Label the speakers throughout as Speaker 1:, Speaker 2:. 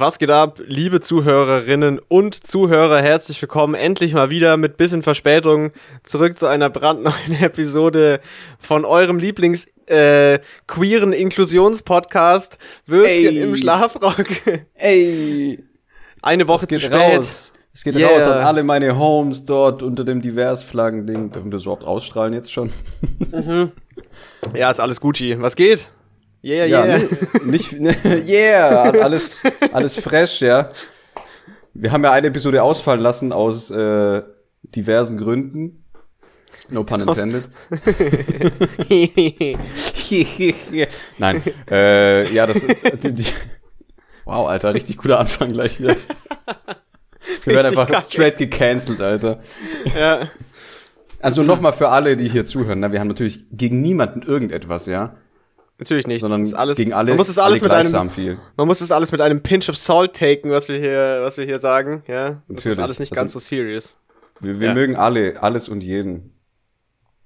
Speaker 1: Was geht ab, liebe Zuhörerinnen und Zuhörer? Herzlich willkommen endlich mal wieder mit bisschen Verspätung zurück zu einer brandneuen Episode von eurem Lieblings äh, queeren Inklusionspodcast Würstchen
Speaker 2: Ey.
Speaker 1: im Schlafrock.
Speaker 2: Ey,
Speaker 1: Eine Woche zu spät.
Speaker 2: raus. Es geht
Speaker 1: Yeah.
Speaker 2: raus an alle meine Homes dort unter dem Divers-Flaggen-Ding. Dürfen wir das überhaupt ausstrahlen jetzt schon?
Speaker 1: Ja, ist alles Gucci. Was geht? Yeah,
Speaker 2: Ja,
Speaker 1: yeah.
Speaker 2: ne, nicht, ne, yeah, alles, alles fresh, ja. Wir haben ja eine Episode ausfallen lassen aus äh, diversen Gründen. No pun intended. Nein, äh, ja, das die, die, Wow, Alter, richtig guter Anfang gleich wieder. Wir werden einfach
Speaker 1: kacke.
Speaker 2: straight gecancelt, Alter.
Speaker 1: ja.
Speaker 2: Also nochmal für alle, die hier zuhören, ne? wir haben natürlich gegen niemanden irgendetwas, ja,
Speaker 1: Natürlich nicht.
Speaker 2: sondern
Speaker 1: ist alles,
Speaker 2: gegen alle,
Speaker 1: man muss es alles
Speaker 2: alle
Speaker 1: mit einem,
Speaker 2: viel.
Speaker 1: man muss es alles mit einem Pinch of Salt taken, was wir hier, was wir hier sagen. Ja, das ist
Speaker 2: Natürlich.
Speaker 1: alles nicht
Speaker 2: Also-
Speaker 1: ganz so serious.
Speaker 2: Wir, wir
Speaker 1: Ja.
Speaker 2: mögen alle, alles und jeden.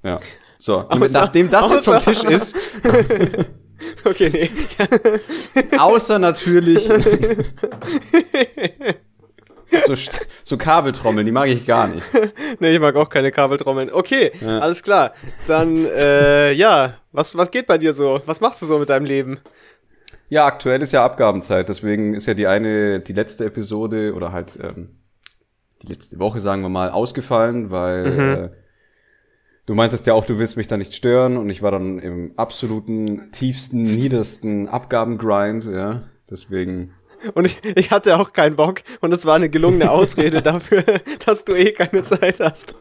Speaker 2: Ja. So, und
Speaker 1: Außer-
Speaker 2: nachdem das jetzt vom
Speaker 1: außer-
Speaker 2: Tisch ist,
Speaker 1: Okay, nee.
Speaker 2: außer natürlich so, so Kabeltrommeln, die mag ich gar nicht.
Speaker 1: nee, ich mag auch keine Kabeltrommeln. Okay,
Speaker 2: Ja.
Speaker 1: alles klar. Dann, äh, ja, was, was geht bei dir so? Was machst du so mit deinem Leben?
Speaker 2: Ja, aktuell ist ja Abgabenzeit, deswegen ist ja die eine, die letzte Episode oder halt ähm, die letzte Woche, sagen wir mal, ausgefallen, weil
Speaker 1: Mhm.
Speaker 2: äh, du meintest ja auch, du willst mich da nicht stören und ich war dann im absoluten, tiefsten, niedersten Abgabengrind, ja. Deswegen
Speaker 1: Und ich, ich hatte auch keinen Bock und es war eine gelungene Ausrede dafür, dass du eh keine Zeit hast.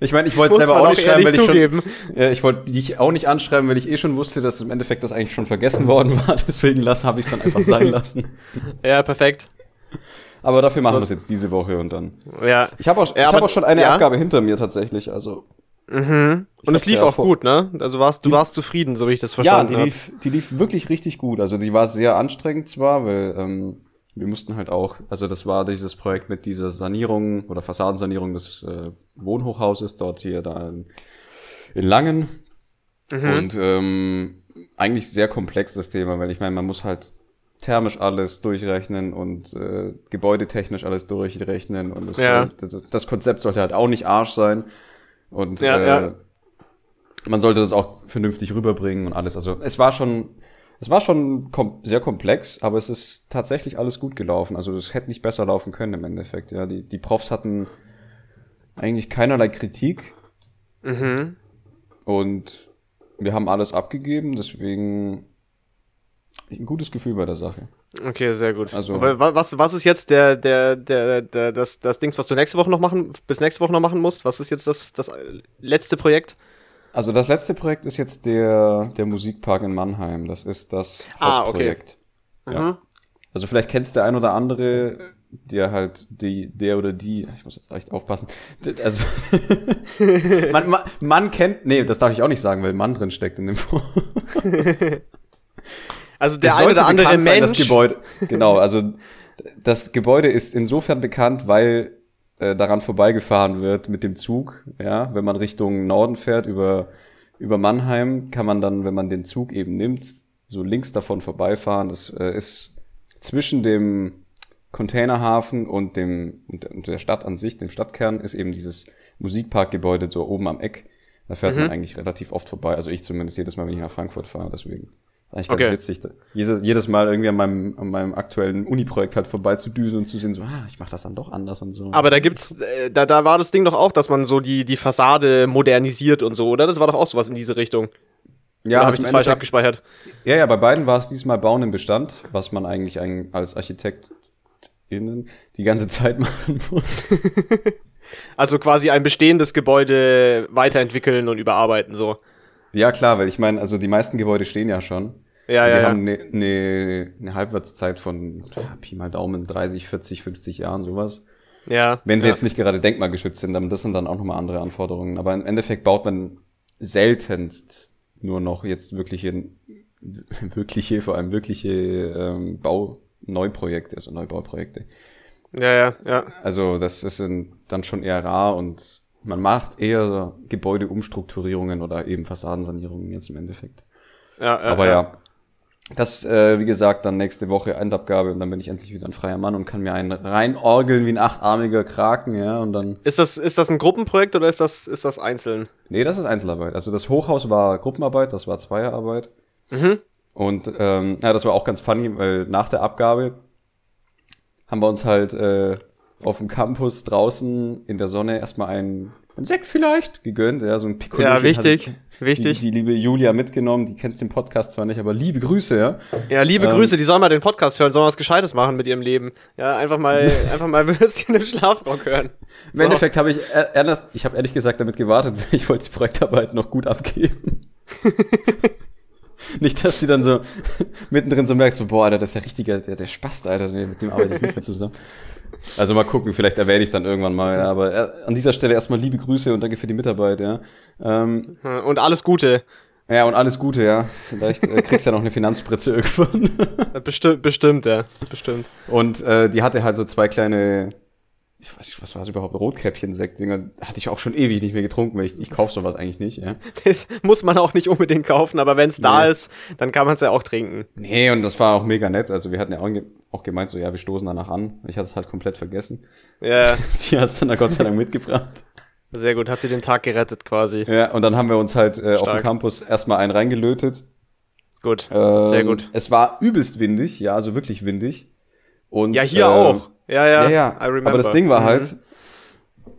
Speaker 2: Ich meine, ich wollte selber auch nicht schreiben, weil ich
Speaker 1: zugeben.
Speaker 2: schon. Ja, ich wollte dich auch nicht anschreiben, weil ich eh schon wusste, dass im Endeffekt das eigentlich schon vergessen worden war. Deswegen habe ich es dann einfach sein lassen.
Speaker 1: Ja, perfekt.
Speaker 2: Aber dafür machen wir es jetzt diese Woche und dann.
Speaker 1: Ja.
Speaker 2: Ich habe auch,
Speaker 1: Ja,
Speaker 2: ich
Speaker 1: aber-
Speaker 2: hab auch schon eine
Speaker 1: ja.
Speaker 2: Abgabe hinter mir tatsächlich. Also
Speaker 1: Und es lief
Speaker 2: ja
Speaker 1: auch gut, ne? Also warst, du warst zufrieden, so wie ich das
Speaker 2: ja,
Speaker 1: verstanden
Speaker 2: die
Speaker 1: habe.
Speaker 2: lief, die lief wirklich richtig gut. Also die war sehr anstrengend zwar, weil ähm, wir mussten halt auch, also das war dieses Projekt mit dieser Sanierung oder Fassadensanierung des äh, Wohnhochhauses dort hier da in, in Langen. Und ähm, eigentlich sehr komplex das Thema, weil ich meine, man muss halt thermisch alles durchrechnen und äh, gebäudetechnisch alles durchrechnen und es
Speaker 1: Ja.
Speaker 2: das, das Konzept sollte halt auch nicht Arsch sein und
Speaker 1: Ja,
Speaker 2: äh,
Speaker 1: ja.
Speaker 2: man sollte das auch vernünftig rüberbringen und alles. Also es war schon, es war schon kom sehr komplex, aber es ist tatsächlich alles gut gelaufen. Also es hätte nicht besser laufen können im Endeffekt. Ja, die die Profs hatten eigentlich keinerlei Kritik
Speaker 1: Mhm.
Speaker 2: und wir haben alles abgegeben, deswegen ein gutes Gefühl bei der Sache.
Speaker 1: Okay, sehr gut.
Speaker 2: Also-
Speaker 1: Aber wa- was, was ist jetzt der, der, der, der, das, das Dings, was du nächste Woche noch machen, bis nächste Woche noch machen musst? Was ist jetzt das, das letzte Projekt?
Speaker 2: Also das letzte Projekt ist jetzt der, der Musikpark in Mannheim. Das ist das
Speaker 1: Ah, okay.
Speaker 2: Ja. Also vielleicht kennst der ein oder andere, der halt die, der oder die, ich muss jetzt echt aufpassen. Also man, man, man kennt, nee, das darf ich auch nicht sagen, weil Mann drin steckt in dem Wort.
Speaker 1: Also der
Speaker 2: Es
Speaker 1: ein
Speaker 2: sollte
Speaker 1: oder andere
Speaker 2: bekannt sein,
Speaker 1: Mensch.
Speaker 2: das Gebäude. Genau, also das Gebäude ist insofern bekannt, weil äh, daran vorbeigefahren wird mit dem Zug. Ja, wenn man Richtung Norden fährt über über Mannheim, kann man dann, wenn man den Zug eben nimmt, so links davon vorbeifahren. Das äh, ist zwischen dem Containerhafen und dem und der- Stadt an sich, dem Stadtkern, ist eben dieses Musikparkgebäude so oben am Eck. Da fährt
Speaker 1: Mhm.
Speaker 2: man eigentlich relativ oft vorbei. Also ich zumindest jedes Mal, wenn ich nach Frankfurt fahre. Deswegen eigentlich ganz
Speaker 1: Okay.
Speaker 2: witzig. Jedes, jedes Mal irgendwie an meinem, an meinem aktuellen Uni-Projekt halt vorbei zu düsen und zu sehen, so, ah, ich mache das dann doch anders und so.
Speaker 1: Aber da gibt's, äh, da, da war das Ding doch auch, dass man so die, die Fassade modernisiert und so, oder? Das war doch auch sowas in diese Richtung.
Speaker 2: ja,
Speaker 1: habe ich das falsch abgespeichert?
Speaker 2: Ja, ja, bei beiden war es diesmal Bauen im Bestand, was man eigentlich als ArchitektInnen die ganze Zeit machen muss.
Speaker 1: Also quasi ein bestehendes Gebäude weiterentwickeln und überarbeiten, so.
Speaker 2: Ja, klar, weil ich meine, also die meisten Gebäude stehen ja schon.
Speaker 1: Ja, ja,
Speaker 2: die
Speaker 1: ja.
Speaker 2: haben eine ne, ne Halbwertszeit von ja, Pi mal Daumen 30, 40, 50 Jahren, sowas.
Speaker 1: ja.
Speaker 2: Wenn sie
Speaker 1: ja.
Speaker 2: jetzt nicht gerade denkmalgeschützt sind, dann das sind dann auch nochmal andere Anforderungen. Aber im Endeffekt baut man seltenst nur noch jetzt wirkliche, wirkliche, vor allem wirkliche ähm, Bau-Neuprojekte, also Neubauprojekte.
Speaker 1: Ja, ja, ja.
Speaker 2: Also das ist dann schon eher rar und man macht eher Gebäudeumstrukturierungen oder eben Fassadensanierungen jetzt im Endeffekt.
Speaker 1: ja, ja
Speaker 2: Aber ja. Das, äh, wie gesagt, dann nächste Woche Endabgabe und dann bin ich endlich wieder ein freier Mann und kann mir einen reinorgeln wie ein achtarmiger Kraken, ja, und dann.
Speaker 1: Ist das, ist das ein Gruppenprojekt oder ist das, ist das einzeln?
Speaker 2: Nee, das ist Einzelarbeit. Also das Hochhaus war Gruppenarbeit, das war Zweierarbeit. Mhm. Und ähm, ja, das war auch ganz funny, weil nach der Abgabe haben wir uns halt äh, auf dem Campus draußen in der Sonne erstmal einen ein Sekt vielleicht gegönnt, ja, so ein
Speaker 1: Piccolo. Ja, wichtig, wichtig.
Speaker 2: Die, die, liebe Julia mitgenommen, die kennt den Podcast zwar nicht, aber liebe Grüße, ja.
Speaker 1: Ja, liebe ähm, Grüße, die soll mal den Podcast hören, soll was Gescheites machen mit ihrem Leben. Ja, einfach mal, einfach mal Würstchen im Schlafrock hören.
Speaker 2: Im so. Endeffekt habe ich, äh, ich habe ehrlich gesagt damit gewartet, ich wollte die Projektarbeit noch gut abgeben. Nicht, dass die dann so mittendrin so merkt, so, boah, Alter, das ist ja richtiger, der, der Spast, Alter, mit dem arbeite ich nicht mehr zusammen. Also mal gucken, vielleicht erwähne ich es dann irgendwann mal, ja, aber äh, an dieser Stelle erstmal liebe Grüße und danke für die Mitarbeit, ja. Ähm,
Speaker 1: und alles Gute.
Speaker 2: Ja, und alles Gute, ja. Vielleicht äh, kriegst du ja noch eine Finanzspritze irgendwann.
Speaker 1: bestimmt, bestimmt, ja. Bestimmt.
Speaker 2: Und äh, die hatte halt so zwei kleine ich weiß nicht, was war es überhaupt, Rotkäppchen-Sekt-Dinger, hatte ich auch schon ewig nicht mehr getrunken, weil ich, ich kaufe sowas eigentlich nicht, ja.
Speaker 1: Das muss man auch nicht unbedingt kaufen, aber wenn es nee. da ist, dann kann man es ja auch trinken.
Speaker 2: Nee, und das war auch mega nett, also wir hatten ja auch, auch gemeint, so, ja, wir stoßen danach an. Ich hatte es halt komplett vergessen. Ja. sie hat es dann Gott sei Dank mitgebracht.
Speaker 1: Sehr gut, hat sie den Tag gerettet quasi.
Speaker 2: Ja, und dann haben wir uns halt äh, auf dem Campus erstmal einen reingelötet.
Speaker 1: Gut, ähm, sehr gut.
Speaker 2: Es war übelst windig, ja, also wirklich windig.
Speaker 1: Und, ja, hier äh, auch. Ja, ja,
Speaker 2: ja, ja. Aber das Ding war mhm. halt,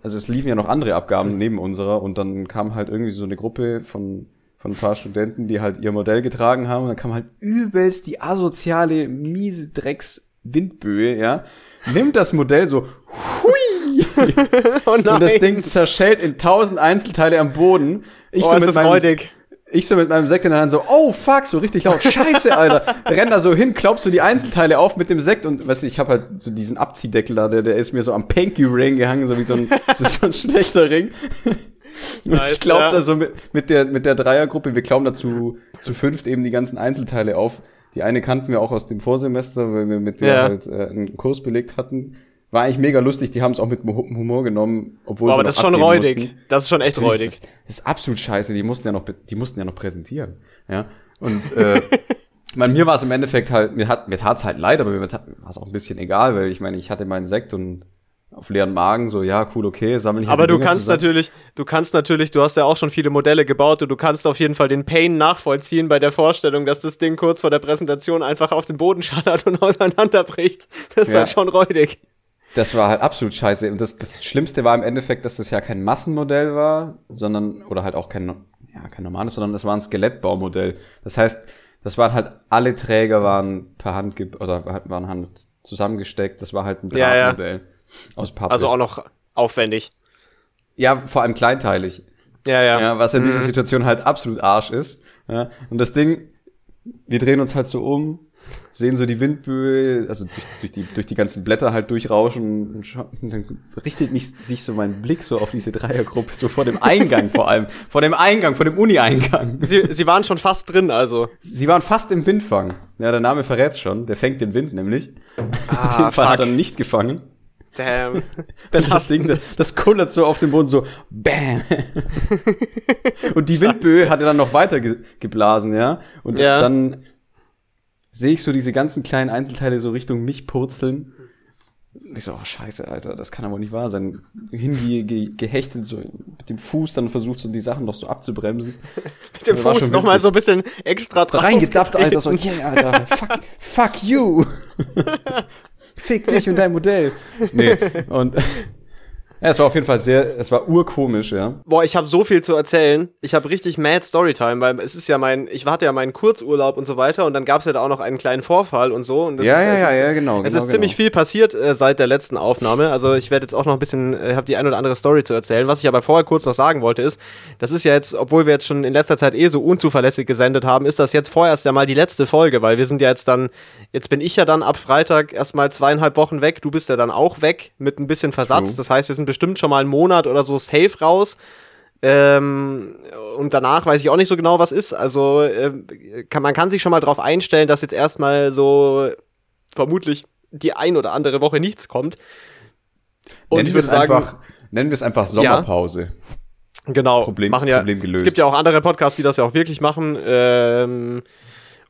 Speaker 2: also es liefen ja noch andere Abgaben neben unserer und dann kam halt irgendwie so eine Gruppe von von ein paar Studenten, die halt ihr Modell getragen haben und dann kam halt übelst die asoziale, miese Drecks Windböe, ja. Nimmt das Modell so, hui! oh und das Ding zerschellt in tausend Einzelteile am Boden.
Speaker 1: Ich oh, so das meinem,
Speaker 2: ich so mit meinem Sekt in der Hand so, oh fuck, so richtig laut, scheiße, Alter. Renn da so hin, klaubst du die Einzelteile auf mit dem Sekt und weißt du, ich habe halt so diesen Abziehdeckel da, der, der ist mir so am Panky Ring gehangen, so wie so ein, so, so ein schlechter Ring. Und nice, ich glaub ja. da so mit, mit der, mit der Dreiergruppe, wir glauben dazu zu fünft eben die ganzen Einzelteile auf. Die eine kannten wir auch aus dem Vorsemester, weil wir mit der ja. halt äh, einen Kurs belegt hatten. War eigentlich mega lustig, die haben es auch mit Humor genommen, obwohl
Speaker 1: Aber das ist schon räudig. Mussten. Das ist schon echt räudig.
Speaker 2: Das, das, ist absolut scheiße, die mussten ja noch, die mussten ja noch präsentieren. Ja. Und äh, meine, mir war es im Endeffekt halt, mir hat mir tat's halt leid, aber mir war es auch ein bisschen egal, weil ich meine, ich hatte meinen Sekt und auf leeren Magen, so, ja, cool, okay, sammle ich
Speaker 1: halt Aber du Dinger kannst zusammen. natürlich, du kannst natürlich, du hast ja auch schon viele Modelle gebaut und du kannst auf jeden Fall den Pain nachvollziehen bei der Vorstellung, dass das Ding kurz vor der Präsentation einfach auf den Boden schallert und auseinanderbricht. Das ist ja. halt schon räudig.
Speaker 2: Das war halt absolut scheiße. Und das, das Schlimmste war im Endeffekt, dass das ja kein Massenmodell war, sondern, oder halt auch kein, ja, kein normales, sondern das war ein Skelettbaumodell. Das heißt, das waren halt, alle Träger waren per Hand, oder waren Hand zusammengesteckt. Das war halt ein Drahtmodell ja,
Speaker 1: ja. aus Pappe. Also auch noch aufwendig.
Speaker 2: Ja, vor allem kleinteilig.
Speaker 1: Ja, ja.
Speaker 2: ja was in mhm. dieser Situation halt absolut Arsch ist. Ja. Und das Ding, wir drehen uns halt so um sehen so die Windböe, also durch, durch, die, durch die ganzen Blätter halt durchrauschen und, und dann richtet mich sich so mein Blick so auf diese Dreiergruppe, so vor dem Eingang vor allem, vor dem Eingang, vor dem Uni-Eingang.
Speaker 1: Sie, sie waren schon fast drin, also.
Speaker 2: Sie waren fast im Windfang. Ja, der Name verrät's schon, der fängt den Wind nämlich. Ah, den Fall hat er nicht gefangen.
Speaker 1: Damn.
Speaker 2: das Ding, das, das kullert so auf dem Boden so, bam. und die Windböe hat er dann noch weiter ge geblasen, ja. Und ja. dann sehe ich so diese ganzen kleinen Einzelteile so Richtung mich purzeln. Und ich so, oh scheiße, Alter, das kann aber nicht wahr sein. Hinge ge gehechtet, so mit dem Fuß, dann versucht so die Sachen noch so abzubremsen.
Speaker 1: mit dem Fuß nochmal so ein bisschen extra
Speaker 2: drauf. Reingedappt, Alter, so, yeah, Alter, fuck, fuck you. Fick dich und dein Modell. Nee, und ja, es war auf jeden Fall sehr, es war urkomisch, ja.
Speaker 1: Boah, ich habe so viel zu erzählen. Ich habe richtig mad Storytime, weil es ist ja mein, ich hatte ja meinen Kurzurlaub und so weiter und dann gab es ja da auch noch einen kleinen Vorfall und so. Und
Speaker 2: ja,
Speaker 1: ist,
Speaker 2: ja,
Speaker 1: ja,
Speaker 2: ist, ja, genau.
Speaker 1: Es
Speaker 2: genau,
Speaker 1: ist ziemlich genau. viel passiert äh, seit der letzten Aufnahme. Also ich werde jetzt auch noch ein bisschen, äh, habe die ein oder andere Story zu erzählen. Was ich aber vorher kurz noch sagen wollte ist, das ist ja jetzt, obwohl wir jetzt schon in letzter Zeit eh so unzuverlässig gesendet haben, ist das jetzt vorerst ja mal die letzte Folge, weil wir sind ja jetzt dann, jetzt bin ich ja dann ab Freitag erstmal zweieinhalb Wochen weg. Du bist ja dann auch weg mit ein bisschen Versatz. True. Das heißt, wir sind bestimmt schon mal einen Monat oder so safe raus. Ähm, und danach weiß ich auch nicht so genau, was ist. Also äh, kann, man kann sich schon mal darauf einstellen, dass jetzt erstmal so vermutlich die ein oder andere Woche nichts kommt.
Speaker 2: Und nennen wir es einfach, nennen wir es einfach Sommerpause.
Speaker 1: Ja, genau. Problem,
Speaker 2: machen ja, Problem
Speaker 1: gelöst. Es gibt ja auch andere Podcasts, die das ja auch wirklich machen. Ähm,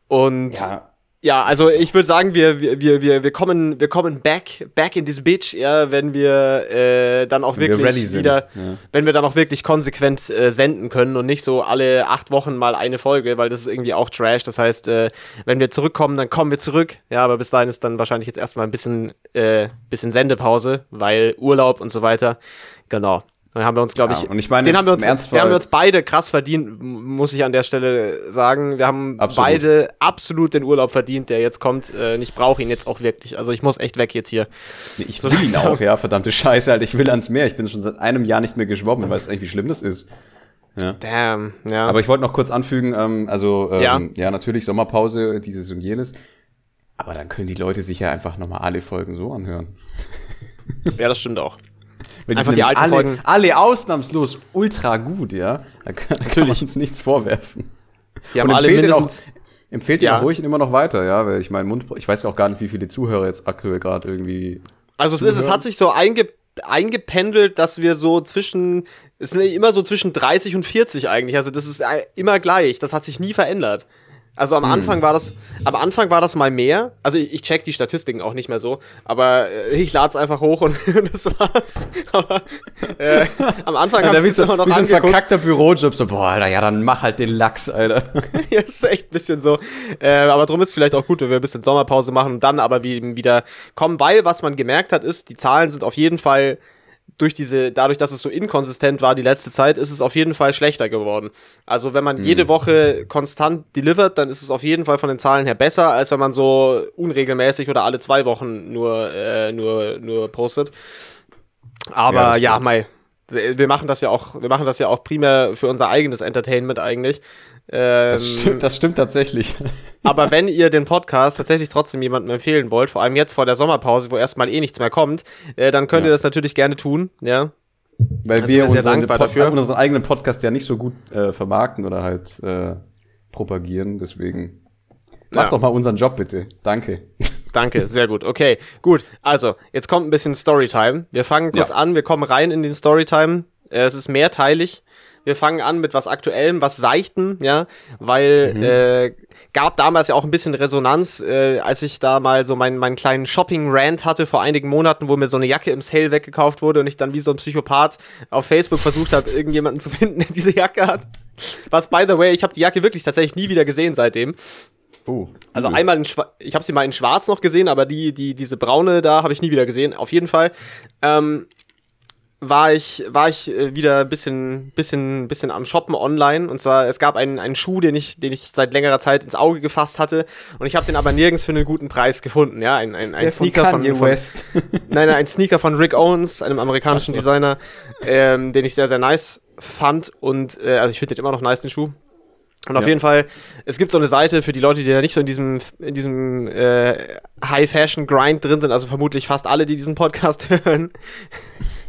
Speaker 1: Und ja, ja, also ich würde sagen, wir, wir, wir, wir, kommen, wir kommen back, back in this bitch, ja, wenn wir äh, dann auch wirklich wir wieder, ja. wenn wir dann auch wirklich konsequent äh, senden können und nicht so alle acht Wochen mal eine Folge, weil das ist irgendwie auch Trash. Das heißt, äh, wenn wir zurückkommen, dann kommen wir zurück. Ja, aber bis dahin ist dann wahrscheinlich jetzt erstmal ein bisschen, äh, bisschen Sendepause, weil Urlaub und so weiter. Genau. Dann haben wir uns, glaube ich, ja,
Speaker 2: und ich meine,
Speaker 1: den haben wir uns, den haben wir uns beide krass verdient, muss ich an der Stelle sagen. Wir haben absolut. beide absolut den Urlaub verdient, der jetzt kommt. Äh, ich brauche ihn jetzt auch wirklich. Also ich muss echt weg jetzt hier.
Speaker 2: Nee, ich will so ihn auch, ja, verdammte Scheiße, halt. Ich will ans Meer. Ich bin schon seit einem Jahr nicht mehr geschwommen. Weißt du eigentlich, wie schlimm das ist?
Speaker 1: Ja. Damn, ja.
Speaker 2: Aber ich wollte noch kurz anfügen, ähm, also ähm, ja. ja, natürlich Sommerpause, dieses und jenes. Aber dann können die Leute sich ja einfach nochmal alle Folgen so anhören.
Speaker 1: Ja, das stimmt auch.
Speaker 2: Wenn Einfach die alten alle, Folgen. Alle ausnahmslos ultra gut, ja. Da kann, da kann man uns nichts vorwerfen.
Speaker 1: Die haben Und alle mindestens,
Speaker 2: auch, empfehlt ja. ihr ruhig immer noch weiter, ja, weil ich meine Mund, ich weiß auch gar nicht, wie viele Zuhörer jetzt aktuell gerade irgendwie.
Speaker 1: Also es ist, es hat sich so einge, eingependelt, dass wir so zwischen, es sind immer so zwischen 30 und 40 eigentlich. Also das ist immer gleich. Das hat sich nie verändert. Also am hm. Anfang war das, am Anfang war das mal mehr. Also ich, ich check die Statistiken auch nicht mehr so, aber äh, ich lade es einfach hoch und das war's. Aber äh, am Anfang
Speaker 2: ja, habe ich immer noch wie so ein verkackter Bürojob, so boah, Alter, ja dann mach halt den Lachs, Alter.
Speaker 1: ja, ist echt ein bisschen so. Äh, aber drum ist es vielleicht auch gut, wenn wir ein bisschen Sommerpause machen und dann aber wieder kommen, weil was man gemerkt hat, ist, die Zahlen sind auf jeden Fall durch diese, dadurch, dass es so inkonsistent war die letzte Zeit, ist es auf jeden Fall schlechter geworden. Also wenn man mhm. jede Woche konstant delivert, dann ist es auf jeden Fall von den Zahlen her besser, als wenn man so unregelmäßig oder alle zwei Wochen nur, äh, nur, nur postet. Aber ja, ja Mai, wir machen das ja auch, wir machen das ja auch primär für unser eigenes Entertainment eigentlich.
Speaker 2: Ähm, das, stimmt, das stimmt tatsächlich.
Speaker 1: aber wenn ihr den Podcast tatsächlich trotzdem jemandem empfehlen wollt, vor allem jetzt vor der Sommerpause, wo erstmal eh nichts mehr kommt, äh, dann könnt ja. ihr das natürlich gerne tun, ja.
Speaker 2: Weil also wir unseren, dafür. unseren eigenen Podcast ja nicht so gut äh, vermarkten oder halt äh, propagieren, deswegen Mach ja. doch mal unseren Job bitte. Danke.
Speaker 1: Danke, sehr gut. Okay, gut. Also, jetzt kommt ein bisschen Storytime. Wir fangen kurz ja. an, wir kommen rein in den Storytime. Äh, es ist mehrteilig. Wir fangen an mit was Aktuellem, was Seichten, ja, weil mhm. äh, gab damals ja auch ein bisschen Resonanz, äh, als ich da mal so meinen, meinen kleinen Shopping-Rant hatte vor einigen Monaten, wo mir so eine Jacke im Sale weggekauft wurde und ich dann wie so ein Psychopath auf Facebook versucht habe, irgendjemanden zu finden, der diese Jacke hat. Was, by the way, ich habe die Jacke wirklich tatsächlich nie wieder gesehen seitdem. Uh, also uh. einmal in Schwa ich habe sie mal in Schwarz noch gesehen, aber die, die, diese braune da habe ich nie wieder gesehen. Auf jeden Fall. Ähm, war ich, war ich äh, wieder ein bisschen, bisschen, bisschen am Shoppen online. Und zwar, es gab einen, einen Schuh, den ich, den ich seit längerer Zeit ins Auge gefasst hatte. Und ich habe den aber nirgends für einen guten Preis gefunden. Ja, ein, ein, ein Sneaker von, von, West. nein, ein Sneaker von Rick Owens, einem amerikanischen so. Designer, ähm, den ich sehr, sehr nice fand. Und äh, also ich finde den immer noch nice, den Schuh. Und auf ja. jeden Fall, es gibt so eine Seite für die Leute, die da nicht so in diesem, in diesem äh, High-Fashion-Grind drin sind, also vermutlich fast alle, die diesen Podcast hören.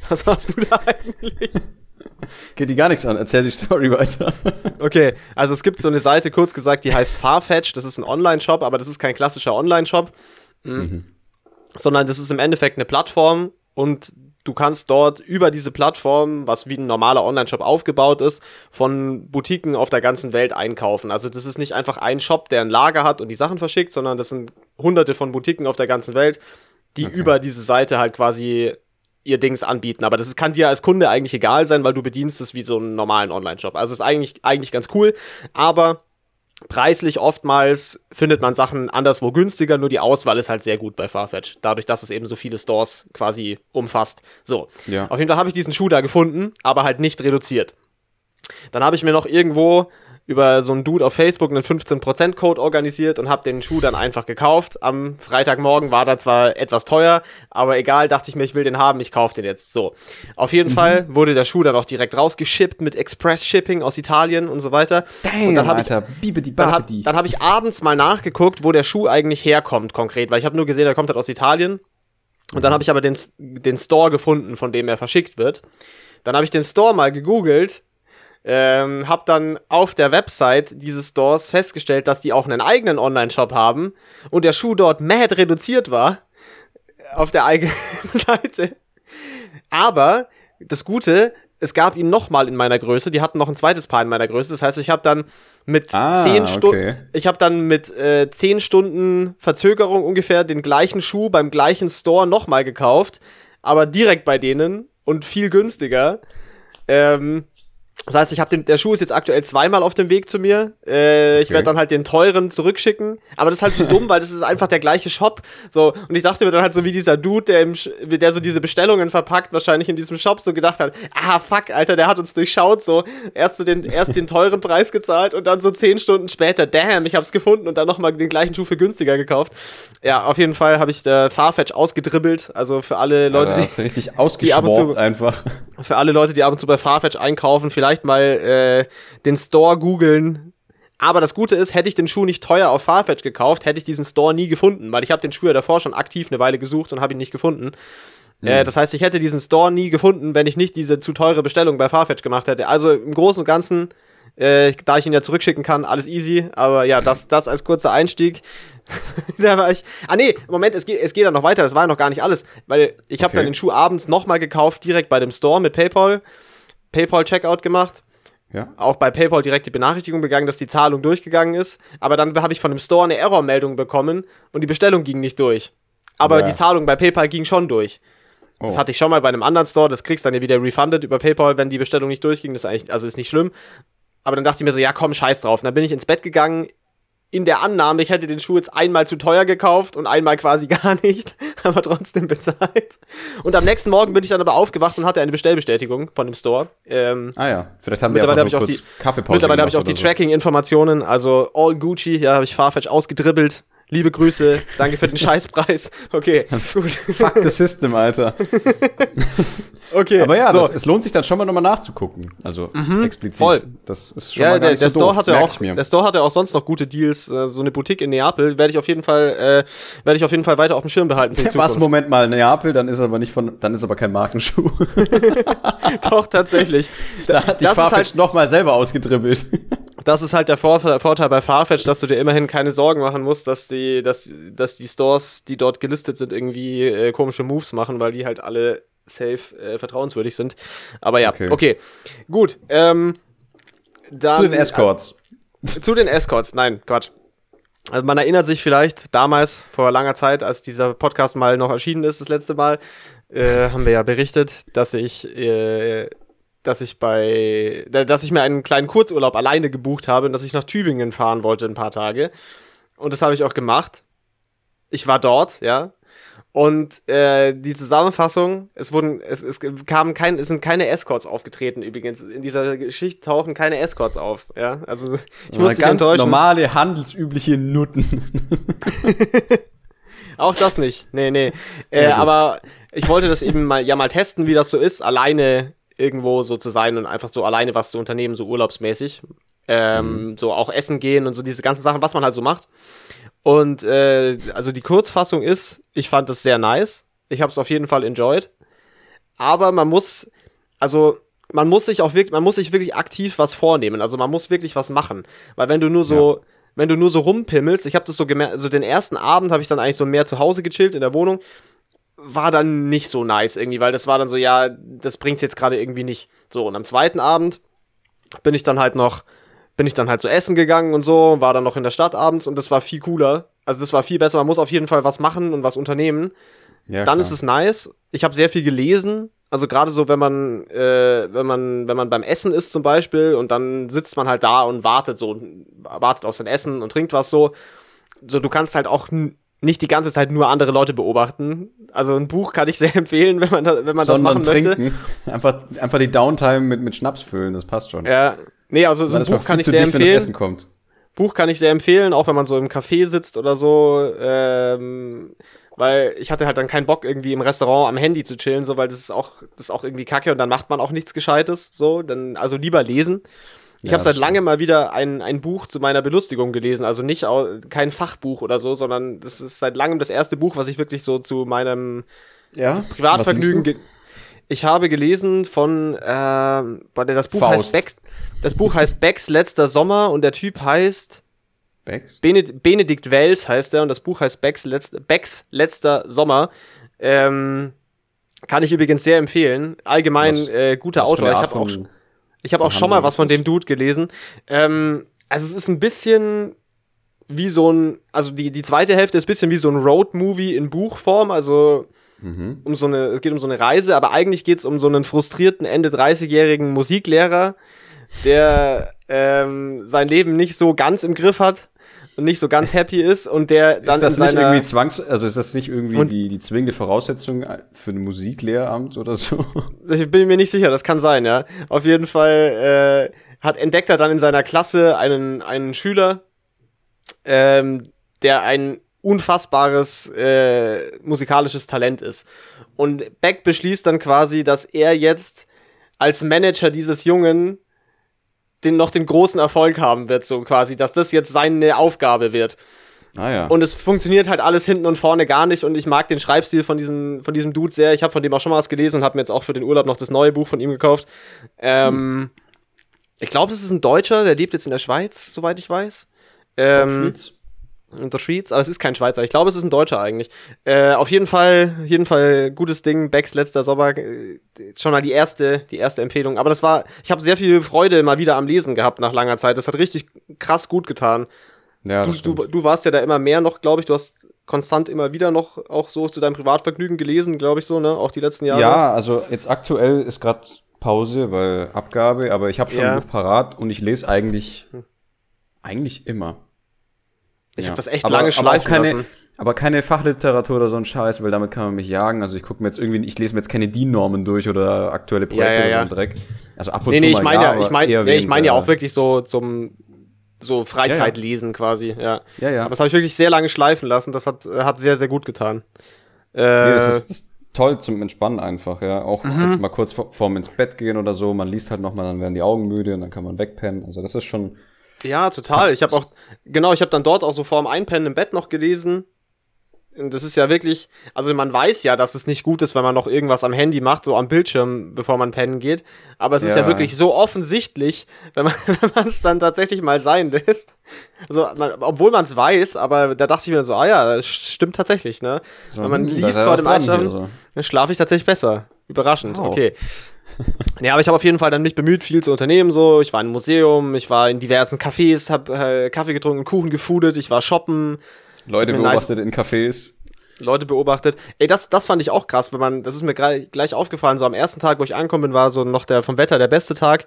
Speaker 1: Was machst du da eigentlich?
Speaker 2: Geht die gar nichts an, erzähl die Story weiter.
Speaker 1: okay, also es gibt so eine Seite, kurz gesagt, die heißt Farfetch. Das ist ein Online-Shop, aber das ist kein klassischer Online-Shop. Mhm. Mhm. Sondern das ist im Endeffekt eine Plattform und du kannst dort über diese Plattform, was wie ein normaler Online-Shop aufgebaut ist, von Boutiquen auf der ganzen Welt einkaufen. Also das ist nicht einfach ein Shop, der ein Lager hat und die Sachen verschickt, sondern das sind hunderte von Boutiquen auf der ganzen Welt, die okay. über diese Seite halt quasi ihr Dings anbieten. Aber das kann dir als Kunde eigentlich egal sein, weil du bedienst es wie so einen normalen Online-Shop. Also ist eigentlich, eigentlich ganz cool, aber preislich oftmals findet man Sachen anderswo günstiger, nur die Auswahl ist halt sehr gut bei Farfetch, dadurch, dass es eben so viele Stores quasi umfasst. So, ja. auf jeden Fall habe ich diesen Schuh da gefunden, aber halt nicht reduziert. Dann habe ich mir noch irgendwo über so einen Dude auf Facebook einen 15%-Code organisiert und habe den Schuh dann einfach gekauft. Am Freitagmorgen war da zwar etwas teuer, aber egal, dachte ich mir, ich will den haben, ich kaufe den jetzt. So. Auf jeden mhm. Fall wurde der Schuh dann auch direkt rausgeschippt mit Express-Shipping aus Italien und so weiter.
Speaker 2: Damn,
Speaker 1: und
Speaker 2: dann hab Alter, ich,
Speaker 1: dann habe hab ich abends mal nachgeguckt, wo der Schuh eigentlich herkommt konkret, weil ich habe nur gesehen, er kommt halt aus Italien. Und dann habe ich aber den, den Store gefunden, von dem er verschickt wird. Dann habe ich den Store mal gegoogelt ähm, hab dann auf der Website dieses Stores festgestellt, dass die auch einen eigenen Online-Shop haben und der Schuh dort mad reduziert war auf der eigenen Seite. Aber das Gute, es gab ihn nochmal in meiner Größe. Die hatten noch ein zweites Paar in meiner Größe. Das heißt, ich habe dann mit
Speaker 2: Ah,
Speaker 1: zehn Stunden,
Speaker 2: okay.
Speaker 1: ich habe dann mit äh, zehn Stunden Verzögerung ungefähr den gleichen Schuh beim gleichen Store nochmal gekauft, aber direkt bei denen und viel günstiger. Ähm, das heißt, ich habe den, der Schuh ist jetzt aktuell zweimal auf dem Weg zu mir. Äh, Ich
Speaker 2: Okay.
Speaker 1: werde dann halt den teuren zurückschicken. Aber das ist halt so dumm, weil das ist einfach der gleiche Shop. So, und ich dachte mir dann halt so wie dieser Dude, der, im, der so diese Bestellungen verpackt, wahrscheinlich in diesem Shop so gedacht hat, ah fuck, Alter, der hat uns durchschaut. So, erst so den, erst den teuren Preis gezahlt und dann so zehn Stunden später, damn, ich hab's gefunden und dann nochmal den gleichen Schuh für günstiger gekauft. Ja, auf jeden Fall habe ich äh, Farfetch ausgedribbelt. Also für alle Leute,
Speaker 2: da
Speaker 1: die,
Speaker 2: richtig
Speaker 1: zu-
Speaker 2: einfach.
Speaker 1: für alle Leute, die ab und zu bei Farfetch einkaufen, vielleicht mal äh, den Store googeln. Aber das Gute ist, hätte ich den Schuh nicht teuer auf Farfetch gekauft, hätte ich diesen Store nie gefunden, weil ich habe den Schuh ja davor schon aktiv eine Weile gesucht und habe ihn nicht gefunden. Äh, das heißt, ich hätte diesen Store nie gefunden, wenn ich nicht diese zu teure Bestellung bei Farfetch gemacht hätte. Also im Großen und Ganzen, äh, da ich ihn ja zurückschicken kann, alles easy. Aber ja, das, das als kurzer Einstieg. da war ich. Ah nee, Moment, es geht, es geht dann noch weiter. Das war ja noch gar nicht alles, weil ich habe
Speaker 2: Okay.
Speaker 1: dann den Schuh abends nochmal gekauft, direkt bei dem Store mit PayPal. PayPal-Checkout gemacht.
Speaker 2: Ja.
Speaker 1: Auch bei PayPal direkt die Benachrichtigung begangen, dass die Zahlung durchgegangen ist. Aber dann habe ich von dem Store eine Error-Meldung bekommen und die Bestellung ging nicht durch. Aber
Speaker 2: Ja.
Speaker 1: die Zahlung bei PayPal ging schon durch. Das
Speaker 2: Oh.
Speaker 1: hatte ich schon mal bei einem anderen Store, das kriegst dann ja wieder refunded über PayPal, wenn die Bestellung nicht durchging. Das ist eigentlich, also ist nicht schlimm. Aber dann dachte ich mir so, ja komm, scheiß drauf. Und dann bin ich ins Bett gegangen, in der Annahme, ich hätte den Schuh jetzt einmal zu teuer gekauft und einmal quasi gar nicht, aber trotzdem bezahlt. Und am nächsten Morgen bin ich dann aber aufgewacht und hatte eine Bestellbestätigung von dem Store. Ähm,
Speaker 2: Ah ja, vielleicht haben wir
Speaker 1: Mittlerweile habe ich auch die-
Speaker 2: Kaffeepause
Speaker 1: Mittlerweile habe ich auch die
Speaker 2: so.
Speaker 1: Tracking-Informationen, also all Gucci, ja, habe ich Farfetch ausgedribbelt. Liebe Grüße, danke für den Scheißpreis. Okay, gut.
Speaker 2: Fuck the system, Alter.
Speaker 1: Okay,
Speaker 2: Aber ja,
Speaker 1: so.
Speaker 2: das, es lohnt sich dann schon mal nochmal nachzugucken. Also explizit.
Speaker 1: voll.
Speaker 2: Das ist schon
Speaker 1: ja,
Speaker 2: mal
Speaker 1: der, der,
Speaker 2: so
Speaker 1: Store
Speaker 2: doof,
Speaker 1: hatte auch, der Store hatte auch sonst noch gute Deals. äh, So eine Boutique in Neapel werde ich auf jeden Fall, äh, werde ich auf jeden Fall weiter auf dem Schirm behalten.
Speaker 2: Was. Moment mal, Neapel, dann ist aber nicht von, dann ist aber kein Markenschuh.
Speaker 1: Doch, tatsächlich.
Speaker 2: da hat die Farfetch
Speaker 1: halt,
Speaker 2: noch mal selber ausgedribbelt.
Speaker 1: Das ist halt der Vor Vorteil bei Farfetch, dass du dir immerhin keine Sorgen machen musst, dass die, dass, dass die Stores, die dort gelistet sind, irgendwie äh, komische Moves machen, weil die halt alle safe äh, vertrauenswürdig sind. Aber ja, okay.
Speaker 2: Okay.
Speaker 1: Gut. Ähm, dann,
Speaker 2: Zu den Escorts.
Speaker 1: Zu den Escorts, nein, Quatsch. Also man erinnert sich vielleicht damals, vor langer Zeit, als dieser Podcast mal noch erschienen ist, das letzte Mal, äh, haben wir ja berichtet, dass ich, äh, dass ich bei, da- dass ich mir einen kleinen Kurzurlaub alleine gebucht habe und dass ich nach Tübingen fahren wollte ein paar Tage. Und das habe ich auch gemacht. Ich war dort, ja. Und äh, die Zusammenfassung, es wurden, es, es kamen kein, es sind keine Escorts aufgetreten übrigens. In dieser Geschichte tauchen keine Escorts auf, ja. Also ich muss
Speaker 2: ganz
Speaker 1: enttäuschen.
Speaker 2: normale, handelsübliche Nutten.
Speaker 1: Auch das nicht. Nee, nee. Äh,
Speaker 2: Ja,
Speaker 1: aber ich wollte das eben mal, ja mal testen, wie das so ist, alleine irgendwo so zu sein und einfach so alleine was zu unternehmen, so urlaubsmäßig. Ähm,
Speaker 2: Mhm.
Speaker 1: So auch essen gehen und so diese ganzen Sachen, was man halt so macht. Und äh, also die Kurzfassung ist, ich fand das sehr nice. Ich habe es auf jeden Fall enjoyed. Aber man muss, also man muss sich auch wirklich, man muss sich wirklich aktiv was vornehmen. Also man muss wirklich was machen. Weil wenn du nur so, wenn du nur so rumpimmelst, ich habe das so gemerkt, also den ersten Abend habe ich dann eigentlich so mehr zu Hause gechillt in der Wohnung, war dann nicht so nice irgendwie, weil das war dann so, ja, das bringt's jetzt gerade irgendwie nicht. So, und am zweiten Abend bin ich dann halt noch, bin ich dann halt so essen gegangen und so, war dann noch in der Stadt abends und das war viel cooler. Also das war viel besser, man muss auf jeden Fall was machen und was unternehmen
Speaker 2: Ja,
Speaker 1: dann
Speaker 2: klar.
Speaker 1: ist es nice. Ich habe sehr viel gelesen. Also gerade so, wenn man, äh, wenn man, wenn man beim Essen ist zum Beispiel und dann sitzt man halt da und wartet so, wartet auf sein Essen und trinkt was so. So, du kannst halt auch nicht die ganze Zeit nur andere Leute beobachten. Also ein Buch kann ich sehr empfehlen, wenn man, da, wenn man das
Speaker 2: Sondern
Speaker 1: machen möchte.
Speaker 2: trinken. Einfach, einfach die Downtime mit, mit Schnaps füllen, das passt schon.
Speaker 1: Ja, nee, also so ein Buch kann ich sehr
Speaker 2: dicht, wenn das
Speaker 1: empfehlen.
Speaker 2: Essen kommt.
Speaker 1: Buch kann ich sehr empfehlen, auch wenn man so im Café sitzt oder so. Ähm, weil ich hatte halt dann keinen Bock, irgendwie im Restaurant am Handy zu chillen, so, weil das ist auch, das ist auch irgendwie kacke und dann macht man auch nichts Gescheites. So, dann, also lieber lesen. Ich
Speaker 2: Ja,
Speaker 1: habe seit langem mal wieder ein, ein Buch zu meiner Belustigung gelesen. Also nicht kein Fachbuch oder so, sondern das ist seit langem das erste Buch, was ich wirklich so zu meinem
Speaker 2: Ja.
Speaker 1: Privatvergnügen. ge- Ich habe gelesen von, warte, das Buch heißt
Speaker 2: Faust.
Speaker 1: Becks, das Buch heißt Becks letzter Sommer und der Typ heißt
Speaker 2: Becks?
Speaker 1: Bened Benedikt Wells heißt er und das Buch heißt Becks, letzt Becks letzter Sommer. Ähm, Kann ich übrigens sehr empfehlen. Allgemein was, äh, guter Autor. Ich habe auch, ich hab auch schon mal was von dem Dude gelesen. Ähm, also es ist ein bisschen wie so ein, also die, die zweite Hälfte ist ein bisschen wie so ein Road-Movie in Buchform, also mhm. um so eine, es geht um so eine Reise, aber eigentlich geht es um so einen frustrierten Ende 30-jährigen Musiklehrer, der ähm, sein Leben nicht so ganz im Griff hat und nicht so ganz happy ist und der dann
Speaker 2: ist das nicht irgendwie zwangs also ist das nicht irgendwie die die zwingende Voraussetzung für ein Musiklehramt oder so?
Speaker 1: Ich bin mir nicht sicher das kann sein ja. Auf jeden Fall äh, hat entdeckt er dann in seiner Klasse einen einen Schüler ähm, der ein unfassbares äh, musikalisches Talent ist. Und Beck beschließt dann quasi dass er jetzt als Manager dieses Jungen den, noch den großen Erfolg haben wird, so quasi, dass das jetzt seine Aufgabe wird. Ah, ja. Und es funktioniert halt alles hinten und vorne gar nicht und ich mag den Schreibstil von diesem, von diesem Dude sehr. Ich habe von dem auch schon mal was gelesen und habe mir jetzt auch für den Urlaub noch das neue Buch von ihm gekauft. Ähm, hm. Ich glaube, das ist ein Deutscher, der lebt jetzt in der Schweiz, soweit ich weiß. Ähm, der Schweiz, aber es ist kein Schweizer. Ich glaube, es ist ein Deutscher eigentlich. Äh, auf jeden Fall, auf jeden Fall gutes Ding. Becks letzter Sommer, äh, schon mal die erste, die erste Empfehlung. Aber das war, ich habe sehr viel Freude mal wieder am Lesen gehabt nach langer Zeit. Das hat richtig krass gut getan. Ja, du, du, du warst ja da immer mehr noch, glaube ich. Du hast konstant immer wieder noch auch so zu deinem Privatvergnügen gelesen, glaube ich so, ne? Auch die letzten Jahre.
Speaker 2: Ja, also jetzt aktuell ist gerade Pause, weil Abgabe, aber ich habe schon ja. ein Buch parat und ich lese eigentlich, eigentlich immer.
Speaker 1: Ich ja. habe das echt aber, lange schleifen
Speaker 2: aber
Speaker 1: keine, lassen.
Speaker 2: Aber keine Fachliteratur oder so ein Scheiß, weil damit kann man mich jagen. Also ich gucke mir jetzt irgendwie, ich lese mir jetzt keine DIN-Normen durch oder aktuelle Projekte ja, ja, ja. oder so Dreck. Also ab und
Speaker 1: nee, nee, zu ich meine ja, ich meine nee, ich meine ja auch wirklich so zum so Freizeitlesen quasi, ja. Ja, ja. Aber das habe ich wirklich sehr lange schleifen lassen. Das hat, hat sehr, sehr gut getan.
Speaker 2: Äh, nee, das ist, das ist toll zum Entspannen einfach, ja. Auch mhm. jetzt mal kurz vor, vorm ins Bett gehen oder so. Man liest halt nochmal, dann werden die Augen müde und dann kann man wegpennen. Also das ist schon,
Speaker 1: ja, total. Ich habe auch, genau, ich habe dann dort auch so vorm Einpennen im Bett noch gelesen. Und das ist ja wirklich, also man weiß ja, dass es nicht gut ist, wenn man noch irgendwas am Handy macht, so am Bildschirm, bevor man pennen geht. Aber es ist ja, wirklich so offensichtlich, wenn man es dann tatsächlich mal sein lässt. Also, man, obwohl man es weiß, aber da dachte ich mir so, ah ja, das stimmt tatsächlich, ne? Wenn man hm, liest vor dem Einschlafen, so. dann schlafe ich tatsächlich besser. Überraschend, oh. okay. ja, aber ich habe auf jeden Fall dann mich bemüht, viel zu unternehmen. So, ich war im Museum, ich war in diversen Cafés, habe äh, Kaffee getrunken, Kuchen gefoodet, ich war shoppen.
Speaker 2: Leute beobachtet nice in Cafés.
Speaker 1: Leute beobachtet. Ey, das, das fand ich auch krass, wenn man, das ist mir gleich, gleich aufgefallen, so am ersten Tag, wo ich angekommen bin, war so noch der vom Wetter der beste Tag.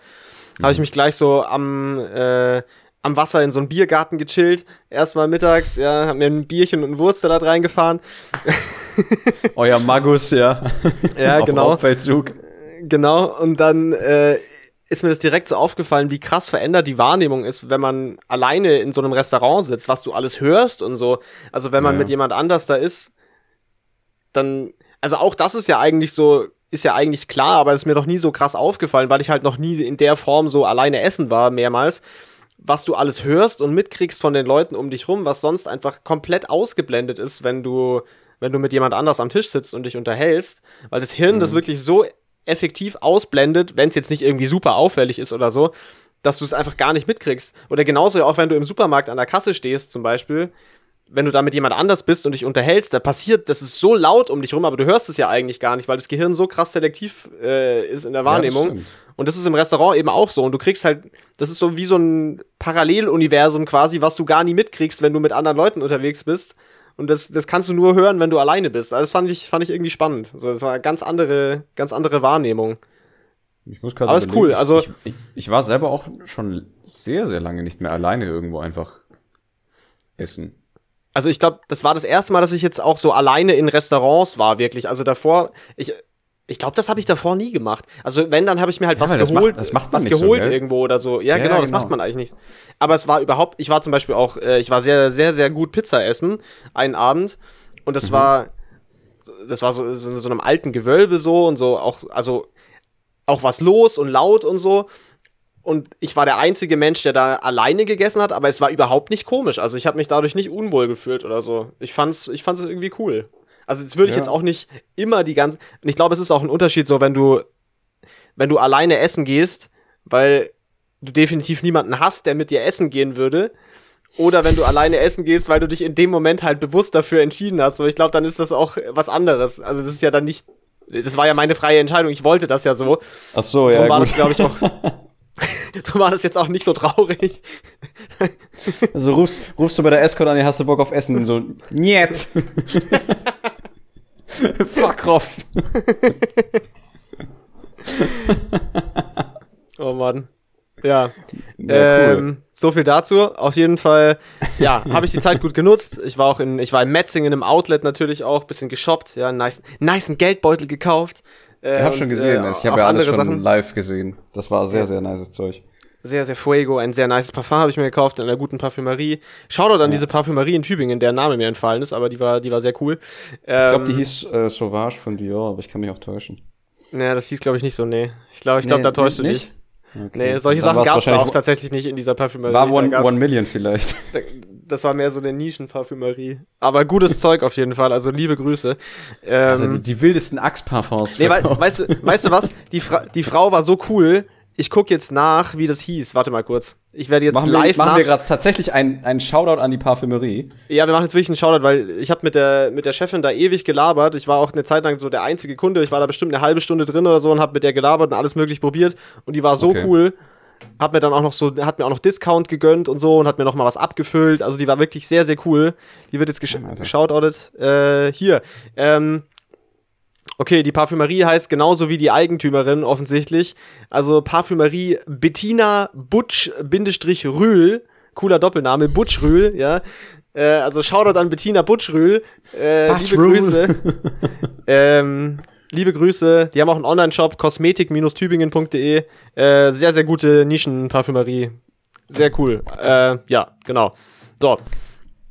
Speaker 1: Mhm. Habe ich mich gleich so am, äh, am Wasser in so einen Biergarten gechillt. Erstmal mittags, ja, hab mir ein Bierchen und ein Wurstsalat reingefahren.
Speaker 2: Euer Magus, ja.
Speaker 1: Ja, genau. Auf Feldzug. Genau, und dann äh, ist mir das direkt so aufgefallen, wie krass verändert die Wahrnehmung ist, wenn man alleine in so einem Restaurant sitzt, was du alles hörst und so. Also wenn man ja. mit jemand anders da ist, dann, also auch das ist ja eigentlich so, ist ja eigentlich klar, aber ist mir noch nie so krass aufgefallen, weil ich halt noch nie in der Form so alleine essen war, mehrmals. Was du alles hörst und mitkriegst von den Leuten um dich rum, was sonst einfach komplett ausgeblendet ist, wenn du, wenn du mit jemand anders am Tisch sitzt und dich unterhältst, weil das Hirn mhm. das wirklich so effektiv ausblendet, wenn es jetzt nicht irgendwie super auffällig ist oder so, dass du es einfach gar nicht mitkriegst. Oder genauso auch, wenn du im Supermarkt an der Kasse stehst, zum Beispiel, wenn du da mit jemand anders bist und dich unterhältst, da passiert, das ist so laut um dich rum, aber du hörst es ja eigentlich gar nicht, weil das Gehirn so krass selektiv äh, ist in der Wahrnehmung. Ja, und das ist im Restaurant eben auch so. Und du kriegst halt, das ist so wie so ein Paralleluniversum quasi, was du gar nie mitkriegst, wenn du mit anderen Leuten unterwegs bist. Und das, das kannst du nur hören, wenn du alleine bist. Also das fand ich, fand ich irgendwie spannend. Also das war eine ganz andere, ganz andere Wahrnehmung.
Speaker 2: Ich muss Aber ist cool. Also ich, ich, ich, war selber auch schon sehr, sehr lange nicht mehr alleine irgendwo einfach essen.
Speaker 1: Also ich glaube, das war das erste Mal, dass ich jetzt auch so alleine in Restaurants war, wirklich. Also davor, ich, ich glaube, das habe ich davor nie gemacht. Also wenn, dann habe ich mir halt ja, was das geholt, macht, das macht was geholt so, irgendwo oder so. Ja, ja genau, das genau. macht man eigentlich nicht. Aber es war überhaupt, ich war zum Beispiel auch, äh, ich war sehr, sehr, sehr gut Pizza essen einen Abend und das mhm. war, das war so, so, so einem alten Gewölbe so und so auch, also auch was los und laut und so. Und ich war der einzige Mensch, der da alleine gegessen hat, aber es war überhaupt nicht komisch. Also ich habe mich dadurch nicht unwohl gefühlt oder so. Ich fand's, ich fand's irgendwie cool. Also das würde ich ja. jetzt auch nicht immer die ganze. Und ich glaube, es ist auch ein Unterschied, so wenn du, wenn du alleine essen gehst, weil du definitiv niemanden hast, der mit dir essen gehen würde. Oder wenn du alleine essen gehst, weil du dich in dem Moment halt bewusst dafür entschieden hast. So, ich glaube, dann ist das auch was anderes. Also das ist ja dann nicht Das war ja meine freie Entscheidung. Ich wollte das ja so.
Speaker 2: Ach so, ja.
Speaker 1: Darum war
Speaker 2: gut.
Speaker 1: das, glaube ich, auch. Darum war das jetzt auch nicht so traurig.
Speaker 2: Also rufst, rufst du bei der Escort an, ja, hast du Bock auf Essen? So, niet. Fuck off.
Speaker 1: Oh Mann. Ja.
Speaker 2: Ja,
Speaker 1: ähm, so viel dazu. Auf jeden Fall, ja, habe ich die Zeit gut genutzt. Ich war auch in, ich war in Metzingen im Outlet natürlich auch, bisschen geshoppt, ja, nice, nice Geldbeutel gekauft. Äh,
Speaker 2: Ich habe schon gesehen,
Speaker 1: äh,
Speaker 2: ich habe ja alles schon
Speaker 1: Sachen.
Speaker 2: live gesehen. Das war sehr,
Speaker 1: Ja.
Speaker 2: sehr nices Zeug.
Speaker 1: Sehr, sehr Fuego, ein sehr nices Parfum habe ich mir gekauft in einer guten Parfümerie. Shoutout an diese Parfümerie in Tübingen, deren Name mir entfallen ist, aber die war, die war sehr cool. Ähm,
Speaker 2: Ich glaube, die hieß äh, Sauvage von Dior, aber ich kann mich auch täuschen.
Speaker 1: Ja, das hieß, glaube ich, nicht so, nee. Ich glaube, ich glaube,
Speaker 2: Nee,
Speaker 1: da täuscht du
Speaker 2: nicht?
Speaker 1: dich.
Speaker 2: Okay.
Speaker 1: Nee, solche
Speaker 2: Dann
Speaker 1: Sachen gab es auch tatsächlich nicht in dieser Parfümerie.
Speaker 2: War One, One Million vielleicht.
Speaker 1: Das war mehr so eine Nischenparfümerie. Aber gutes Zeug auf jeden Fall, also liebe Grüße. Ähm,
Speaker 2: Also die, die wildesten Axe-Parfums.
Speaker 1: nee,
Speaker 2: verkauft.
Speaker 1: weißt, du, weißt du was? Die, Fra die Frau war so cool. Ich gucke jetzt nach, wie das hieß. Warte mal kurz. Ich werde jetzt
Speaker 2: machen
Speaker 1: live
Speaker 2: wir, machen wir gerade tatsächlich einen, einen Shoutout an die Parfümerie.
Speaker 1: Ja, wir machen jetzt wirklich einen Shoutout, weil ich habe mit der, mit der Chefin da ewig gelabert. Ich war auch eine Zeit lang so der einzige Kunde. Ich war da bestimmt eine halbe Stunde drin oder so und habe mit der gelabert und alles möglich probiert. Und die war so
Speaker 2: Okay.
Speaker 1: cool. Hat mir dann auch noch so, hat mir auch noch Discount gegönnt und so und hat mir noch mal was abgefüllt. Also die war wirklich sehr, sehr cool. Die wird jetzt gesch
Speaker 2: Alter.
Speaker 1: geshoutoutet. Äh, hier. Ähm, Okay, die Parfümerie heißt genauso wie die Eigentümerin offensichtlich. Also Parfümerie Bettina Butsch-Rühl. Cooler Doppelname, Butsch-Rühl, ja. Äh, also Shoutout an Bettina Butsch-Rühl. Äh, liebe. Grüße. ähm, liebe Grüße. Die haben auch einen Online-Shop, kosmetik-tübingen.de. Äh, sehr, sehr gute Nischenparfümerie. Sehr cool. Äh, ja, genau. So.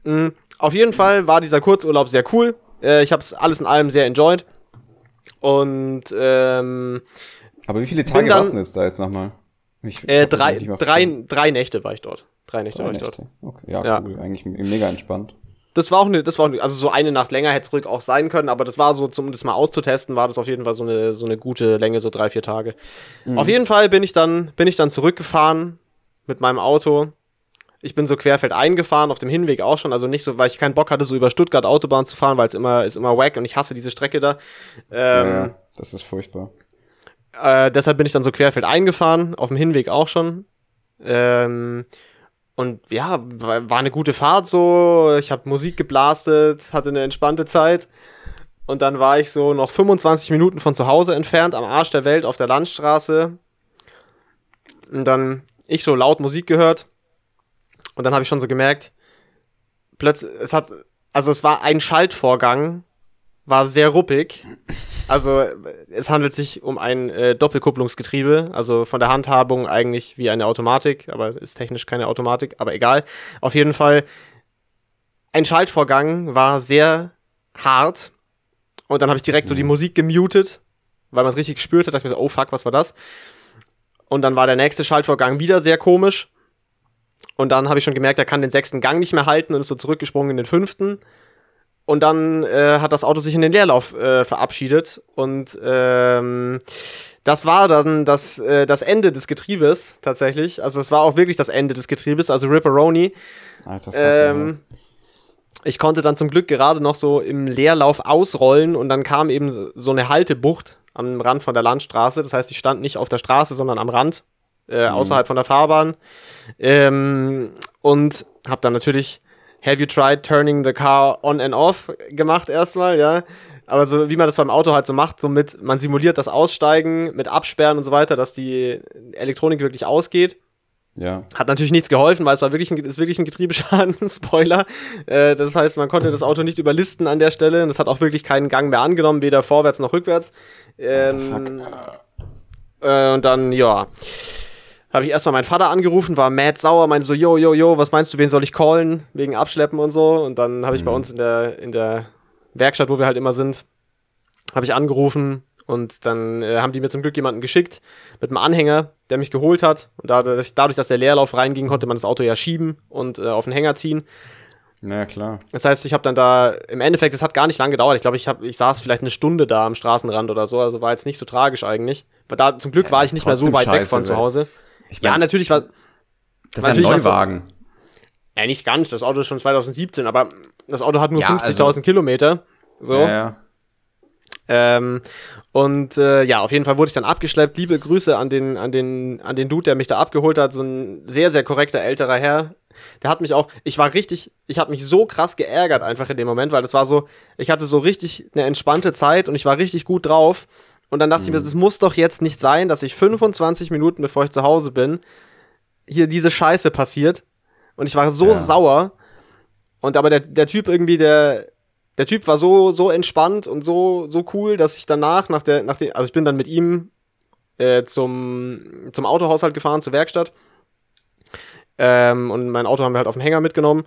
Speaker 1: Mm, auf jeden Fall war dieser Kurzurlaub sehr cool. Äh, ich habe es alles in allem sehr enjoyed. Und ähm,
Speaker 2: Aber wie viele Tage warst du denn jetzt da jetzt nochmal?
Speaker 1: Äh, drei, drei, drei Nächte war ich dort. Drei Nächte
Speaker 2: Drei
Speaker 1: war ich dort.
Speaker 2: Nächte. Okay. Ja,
Speaker 1: Ja.
Speaker 2: cool. Eigentlich mega entspannt.
Speaker 1: Das war auch eine, das war also so eine Nacht länger hätte es ruhig auch sein können, aber das war so, zum das mal auszutesten, war das auf jeden Fall so eine, so eine gute Länge, so drei, vier Tage. Auf jeden Fall bin ich dann, bin ich dann zurückgefahren mit meinem Auto. Ich bin so querfeld eingefahren, auf dem Hinweg auch schon, also nicht so, weil ich keinen Bock hatte, so über Stuttgart Autobahn zu fahren, weil es immer, ist immer wack und ich hasse diese Strecke da. Ähm,
Speaker 2: ja, das ist furchtbar.
Speaker 1: Äh, deshalb bin ich dann so querfeld eingefahren, auf dem Hinweg auch schon. Ähm, und ja, war, eine gute Fahrt so. Ich habe Musik geblastet, hatte eine entspannte Zeit. Und dann war ich so noch 25 Minuten von zu Hause entfernt, am Arsch der Welt auf der Landstraße. Und dann ich so laut Musik gehört. Und dann habe ich schon so gemerkt, plötzlich, es hat, also es war ein Schaltvorgang, war sehr ruppig. Also es handelt sich um ein äh, Doppelkupplungsgetriebe, also von der Handhabung eigentlich wie eine Automatik, aber ist technisch keine Automatik, aber egal. Auf jeden Fall, ein Schaltvorgang war sehr hart und dann habe ich direkt so die Musik gemutet, weil man es richtig gespürt hat, dachte ich mir so, oh fuck, was war das? Und dann war der nächste Schaltvorgang wieder sehr komisch. Und dann habe ich schon gemerkt, er kann den sechsten Gang nicht mehr halten und ist so zurückgesprungen in den fünften. Und dann äh, hat das Auto sich in den Leerlauf äh, verabschiedet. Und ähm, das war dann das, äh, das Ende des Getriebes tatsächlich. Also es war auch wirklich das Ende des Getriebes, also Ripperoni.
Speaker 2: Alter,
Speaker 1: Ähm, ich konnte dann zum Glück gerade noch so im Leerlauf ausrollen und dann kam eben so- eine Haltebucht am Rand von der Landstraße. Das heißt, ich stand nicht auf der Straße, sondern am Rand, äh, außerhalb von der Fahrbahn. Ähm, und habe dann natürlich Have you tried turning the car on and off gemacht erstmal, ja. Aber so wie man das beim Auto halt so macht, so mit, man simuliert das Aussteigen mit Absperren und so weiter, dass die Elektronik wirklich ausgeht.
Speaker 2: ja.
Speaker 1: Hat natürlich nichts geholfen, weil es war wirklich ein, ist wirklich ein Getriebeschaden, Spoiler. Äh, das heißt, man konnte das Auto nicht überlisten an der Stelle und es hat auch wirklich keinen Gang mehr angenommen, weder vorwärts noch rückwärts. Ähm, äh, und dann, ja, habe ich erstmal meinen Vater angerufen, war mad sauer, meinte so, yo, yo, yo, was meinst du, wen soll ich callen? Wegen Abschleppen und so. Und dann habe ich bei uns in der, in der Werkstatt, wo wir halt immer sind, habe ich angerufen und dann äh, haben die mir zum Glück jemanden geschickt mit einem Anhänger, der mich geholt hat. Und dadurch, dadurch dass der Leerlauf reinging, konnte man das Auto ja schieben und äh, auf den Hänger ziehen.
Speaker 2: Na klar.
Speaker 1: Das heißt, ich habe dann da, im Endeffekt, es hat gar nicht lange gedauert. Ich glaube, ich, hab, ich saß vielleicht eine Stunde da am Straßenrand oder so. Also war jetzt nicht so tragisch eigentlich. Weil da, zum Glück
Speaker 2: Ja,
Speaker 1: war ich nicht mehr so weit weg
Speaker 2: scheiße,
Speaker 1: von zu
Speaker 2: weil-
Speaker 1: Hause.
Speaker 2: Ich
Speaker 1: Ja,
Speaker 2: mein,
Speaker 1: natürlich war,
Speaker 2: das ist ein
Speaker 1: so-
Speaker 2: Neuwagen.
Speaker 1: ja nicht ganz, das Auto ist schon 2017, aber das Auto hat nur
Speaker 2: Ja,
Speaker 1: 50.000 Kilometer. So.
Speaker 2: Ja, ja.
Speaker 1: Ähm, und äh, ja, auf jeden Fall wurde ich dann abgeschleppt. Liebe Grüße an den, an, den, an den Dude, der mich da abgeholt hat. So ein sehr, sehr korrekter älterer Herr. Der hat mich auch, ich war richtig, ich habe mich so krass geärgert einfach in dem Moment, weil das war so, ich hatte so richtig eine entspannte Zeit und ich war richtig gut drauf. Und dann dachte mhm. ich mir, es muss doch jetzt nicht sein, dass ich 25 Minuten, bevor ich zu Hause bin, hier diese Scheiße passiert. Und ich war so ja. sauer. Und aber der, der Typ irgendwie, der, der Typ war so, so entspannt und so, so cool, dass ich danach, nach der, nach der, also ich bin dann mit ihm äh, zum, zum Autohaushalt gefahren, zur Werkstatt. Ähm, und mein Auto haben wir halt auf dem Hänger mitgenommen.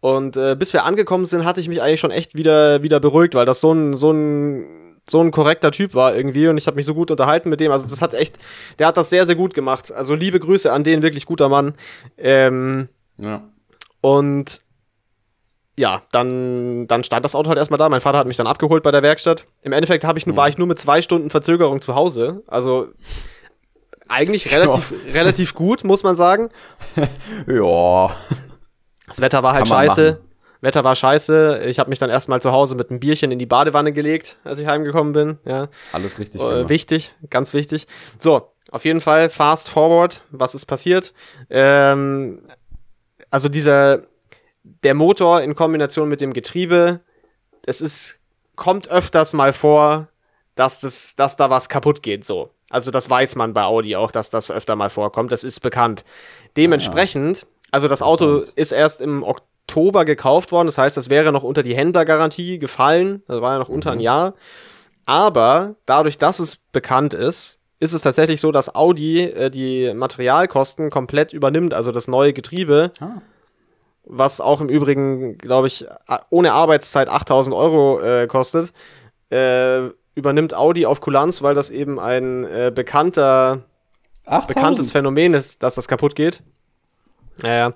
Speaker 1: Und äh, bis wir angekommen sind, hatte ich mich eigentlich schon echt wieder, wieder beruhigt, weil das so ein, so ein, so ein korrekter Typ war irgendwie und ich habe mich so gut unterhalten mit dem. Also das hat echt, der hat das sehr, sehr gut gemacht. Also liebe Grüße an den, wirklich guter Mann. Ähm, ja. Und ja, dann, dann stand das Auto halt erstmal da. Mein Vater hat mich dann abgeholt bei der Werkstatt. Im Endeffekt ich nur, mhm. war ich nur mit zwei Stunden Verzögerung zu Hause. Also eigentlich relativ, ja. relativ gut, muss man sagen.
Speaker 2: ja.
Speaker 1: Das Wetter war halt scheiße. Machen. Wetter war scheiße. Ich habe mich dann erstmal zu Hause mit einem Bierchen in die Badewanne gelegt, als ich heimgekommen bin. Ja.
Speaker 2: Alles richtig.
Speaker 1: Äh, wichtig, ganz wichtig. So, auf jeden Fall, fast forward. Was ist passiert? Ähm, also dieser der Motor in Kombination mit dem Getriebe, es ist, kommt öfters mal vor, dass, das, dass da was kaputt geht, so. Also das weiß man bei Audi auch, dass das öfter mal vorkommt, das ist bekannt. Dementsprechend, also das Auto ist erst im Oktober gekauft worden, das heißt, das wäre noch unter die Händlergarantie gefallen, das war ja noch unter ein mhm. Jahr. Aber dadurch, dass es bekannt ist, ist es tatsächlich so, dass Audi äh, die Materialkosten komplett übernimmt, also das neue Getriebe. Ah was auch im Übrigen, glaube ich, ohne Arbeitszeit 8000 Euro äh, kostet, äh, übernimmt Audi auf Kulanz, weil das eben ein äh, bekannter, bekanntes Phänomen ist, dass das kaputt geht. Naja.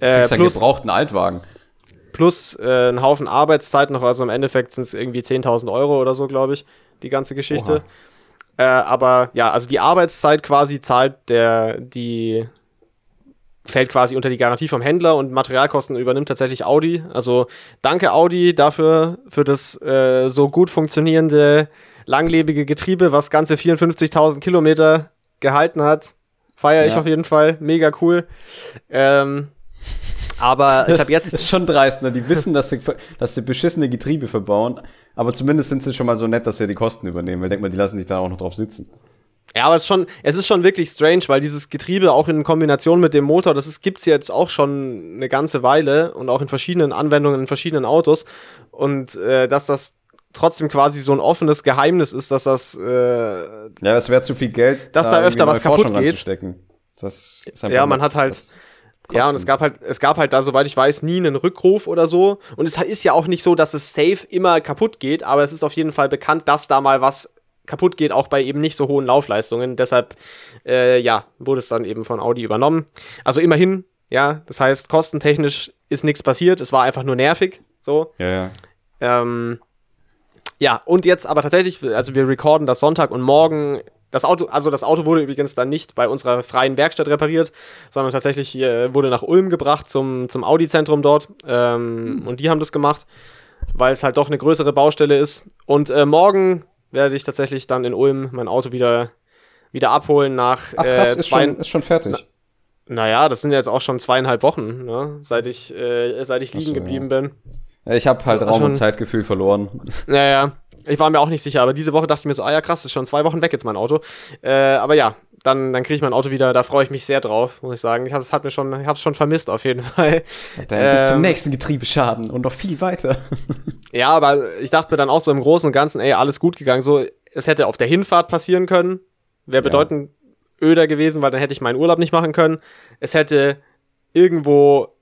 Speaker 2: Äh, plus, einen gebrauchten Altwagen.
Speaker 1: Plus äh, einen Haufen Arbeitszeit noch, also im Endeffekt sind es irgendwie 10.000 Euro oder so, glaube ich, die ganze Geschichte. Äh, aber ja, also die Arbeitszeit quasi zahlt der, die, fällt quasi unter die Garantie vom Händler und Materialkosten übernimmt tatsächlich Audi. Also danke Audi dafür, für das äh, so gut funktionierende, langlebige Getriebe, was ganze 54.000 Kilometer gehalten hat. Feiere ich auf jeden Fall. Mega cool. Ähm, aber ich habe jetzt.
Speaker 2: Das ist schon dreist, ne? Die wissen, dass sie, dass sie beschissene Getriebe verbauen, aber zumindest sind sie schon mal so nett, dass sie die Kosten übernehmen. Weil denk mal, die lassen sich da auch noch drauf sitzen.
Speaker 1: Ja, aber es ist schon, es ist schon wirklich strange, weil dieses Getriebe auch in Kombination mit dem Motor, das gibt es jetzt auch schon eine ganze Weile und auch in verschiedenen Anwendungen in verschiedenen Autos. Und äh, dass das trotzdem quasi so ein offenes Geheimnis ist, dass das äh,
Speaker 2: Ja, es wäre zu viel Geld,
Speaker 1: dass da, da öfter was kaputt geht.
Speaker 2: Das
Speaker 1: ist ja, man hat halt ja, und es gab halt, es gab halt da, soweit ich weiß, nie einen Rückruf oder so. Und es ist ja auch nicht so, dass es safe immer kaputt geht, aber es ist auf jeden Fall bekannt, dass da mal was kaputt geht, auch bei eben nicht so hohen Laufleistungen. Deshalb, äh, ja, wurde es dann eben von Audi übernommen. Also immerhin, ja, das heißt, kostentechnisch ist nichts passiert, es war einfach nur nervig, so.
Speaker 2: Ja, ja.
Speaker 1: Ähm, ja, und jetzt aber tatsächlich, also wir recorden das Sonntag und morgen das Auto, also das Auto wurde übrigens dann nicht bei unserer freien Werkstatt repariert, sondern tatsächlich äh, wurde nach Ulm gebracht zum, zum Audi-Zentrum dort. Ähm, mhm. Und die haben das gemacht, weil es halt doch eine größere Baustelle ist. Und äh, morgen werde ich tatsächlich dann in Ulm mein Auto wieder, wieder abholen nach.
Speaker 2: Ach krass, äh, ist, schon, ist schon fertig.
Speaker 1: Na, naja, das sind jetzt auch schon zweieinhalb Wochen, ne? seit ich, äh, seit ich liegen so, geblieben ja. bin.
Speaker 2: Ich habe halt Raum und Zeitgefühl verloren.
Speaker 1: Naja, ich war mir auch nicht sicher, aber diese Woche dachte ich mir so, ah ja krass, ist schon zwei Wochen weg jetzt mein Auto. Äh, aber ja, dann, dann kriege ich mein Auto wieder, da freue ich mich sehr drauf, muss ich sagen. Ich habe es schon, hab's schon vermisst auf jeden Fall.
Speaker 2: Dann ähm, bis zum ähm, nächsten Getriebeschaden und noch viel weiter.
Speaker 1: ja, aber ich dachte mir dann auch so im Großen und Ganzen, ey, alles gut gegangen. So, es hätte auf der Hinfahrt passieren können, wäre bedeutend ja. öder gewesen, weil dann hätte ich meinen Urlaub nicht machen können. Es hätte irgendwo